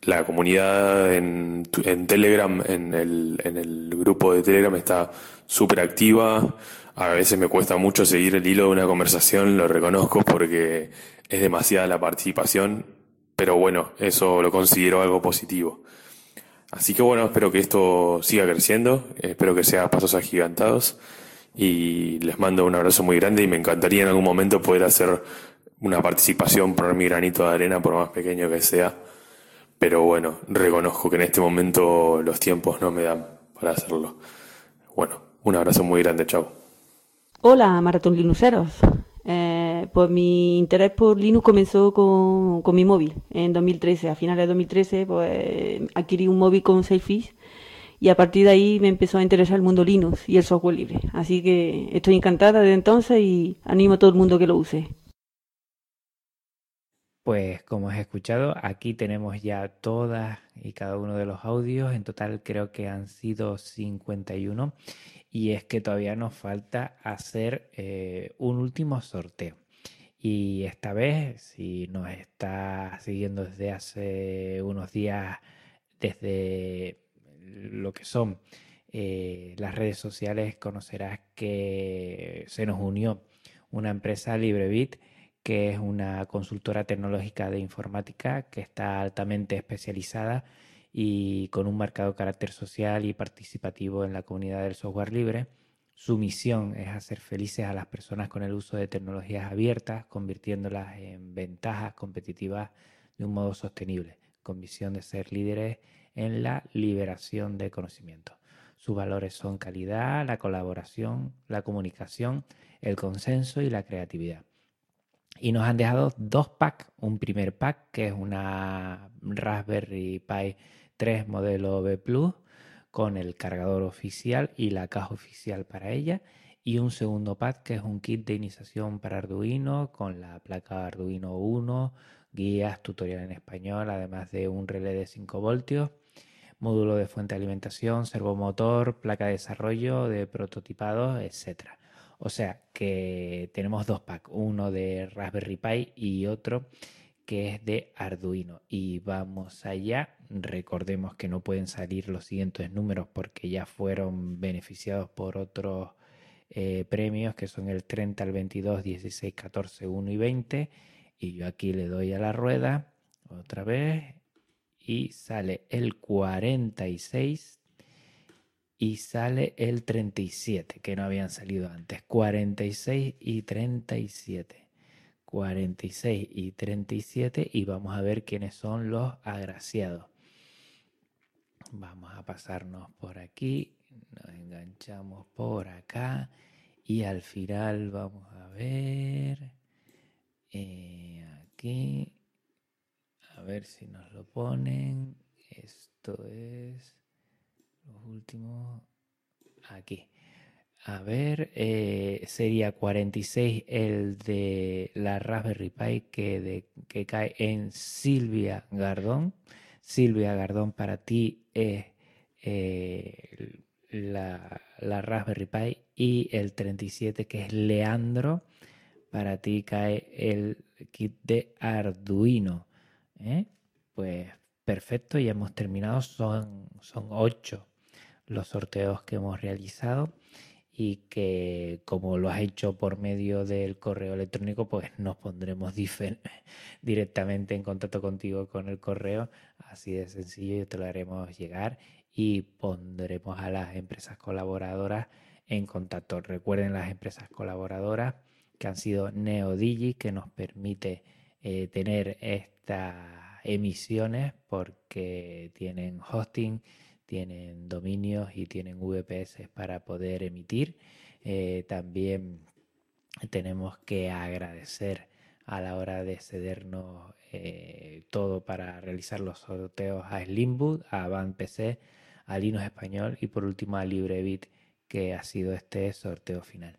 La comunidad en, Telegram, en el, en el grupo de Telegram está súper activa. A veces me cuesta mucho seguir el hilo de una conversación, lo reconozco porque es demasiada la participación, pero bueno, eso lo considero algo positivo. Así que bueno, espero que esto siga creciendo, espero que sea pasos agigantados y les mando un abrazo muy grande y me encantaría en algún momento poder hacer una participación, poner mi granito de arena por más pequeño que sea, pero bueno, reconozco que en este momento los tiempos no me dan para hacerlo. Bueno, un abrazo muy grande, chao. Hola, Maratón Linuceros. Eh, pues mi interés por Linux comenzó con, con, mi móvil en 2013. A finales de 2013 pues adquirí un móvil con Sailfish y a partir de ahí me empezó a interesar el mundo Linux y el software libre. Así que estoy encantada desde entonces y animo a todo el mundo que lo use. Pues como has escuchado, aquí tenemos ya todas y cada uno de los audios. En total creo que han sido 51 y es que todavía nos falta hacer eh, un último sorteo. Y esta vez, si nos está siguiendo desde hace unos días, desde lo que son eh, las redes sociales, conocerás que se nos unió una empresa LibreBit, que es una consultora tecnológica de informática que está altamente especializada y con un marcado carácter social y participativo en la comunidad del software libre. Su misión es hacer felices a las personas con el uso de tecnologías abiertas, convirtiéndolas en ventajas competitivas de un modo sostenible, con visión de ser líderes en la liberación de conocimiento. Sus valores son calidad, la colaboración, la comunicación, el consenso y la creatividad. Y nos han dejado dos packs. Un primer pack que es una Raspberry Pi 3 modelo B Plus con el cargador oficial y la caja oficial para ella. Y un segundo pack que es un kit de iniciación para Arduino con la placa Arduino 1, guías, tutorial en español, además de un relé de 5 voltios, módulo de fuente de alimentación, servomotor, placa de desarrollo, de prototipados, etc. O sea que tenemos dos packs, uno de Raspberry Pi y otro que es de Arduino. Y vamos allá. Recordemos que no pueden salir los siguientes números porque ya fueron beneficiados por otros eh, premios que son el 30 al 22, 16, 14, 1 y 20. Y yo aquí le doy a la rueda otra vez y sale el 46 y sale el 37 que no habían salido antes. 46 y 37. 46 y 37 y vamos a ver quiénes son los agraciados. Vamos a pasarnos por aquí, nos enganchamos por acá Y al final vamos a ver eh, aquí, a ver si nos lo ponen. Esto es los últimos aquí. A ver, eh, sería 46 el de la Raspberry Pi que, que cae en Silvia Gardón. Silvia Gardón para ti es eh, la, la, Raspberry Pi y el 37 que es Leandro. Para ti cae el kit de Arduino. ¿eh? Pues perfecto, ya hemos terminado. Son, son 8 los sorteos que hemos realizado y que como lo has hecho por medio del correo electrónico, pues nos pondremos directamente en contacto contigo con el correo, así de sencillo, y te lo haremos llegar y pondremos a las empresas colaboradoras en contacto. Recuerden las empresas colaboradoras que han sido NeoDigi, que nos permite eh, tener estas emisiones porque tienen hosting tienen dominios y tienen VPS para poder emitir. Eh, también tenemos que agradecer a la hora de cedernos eh, todo para realizar los sorteos a Slimboot, a Van PC, a Linux Español y por último a LibreBit, que ha sido este sorteo final.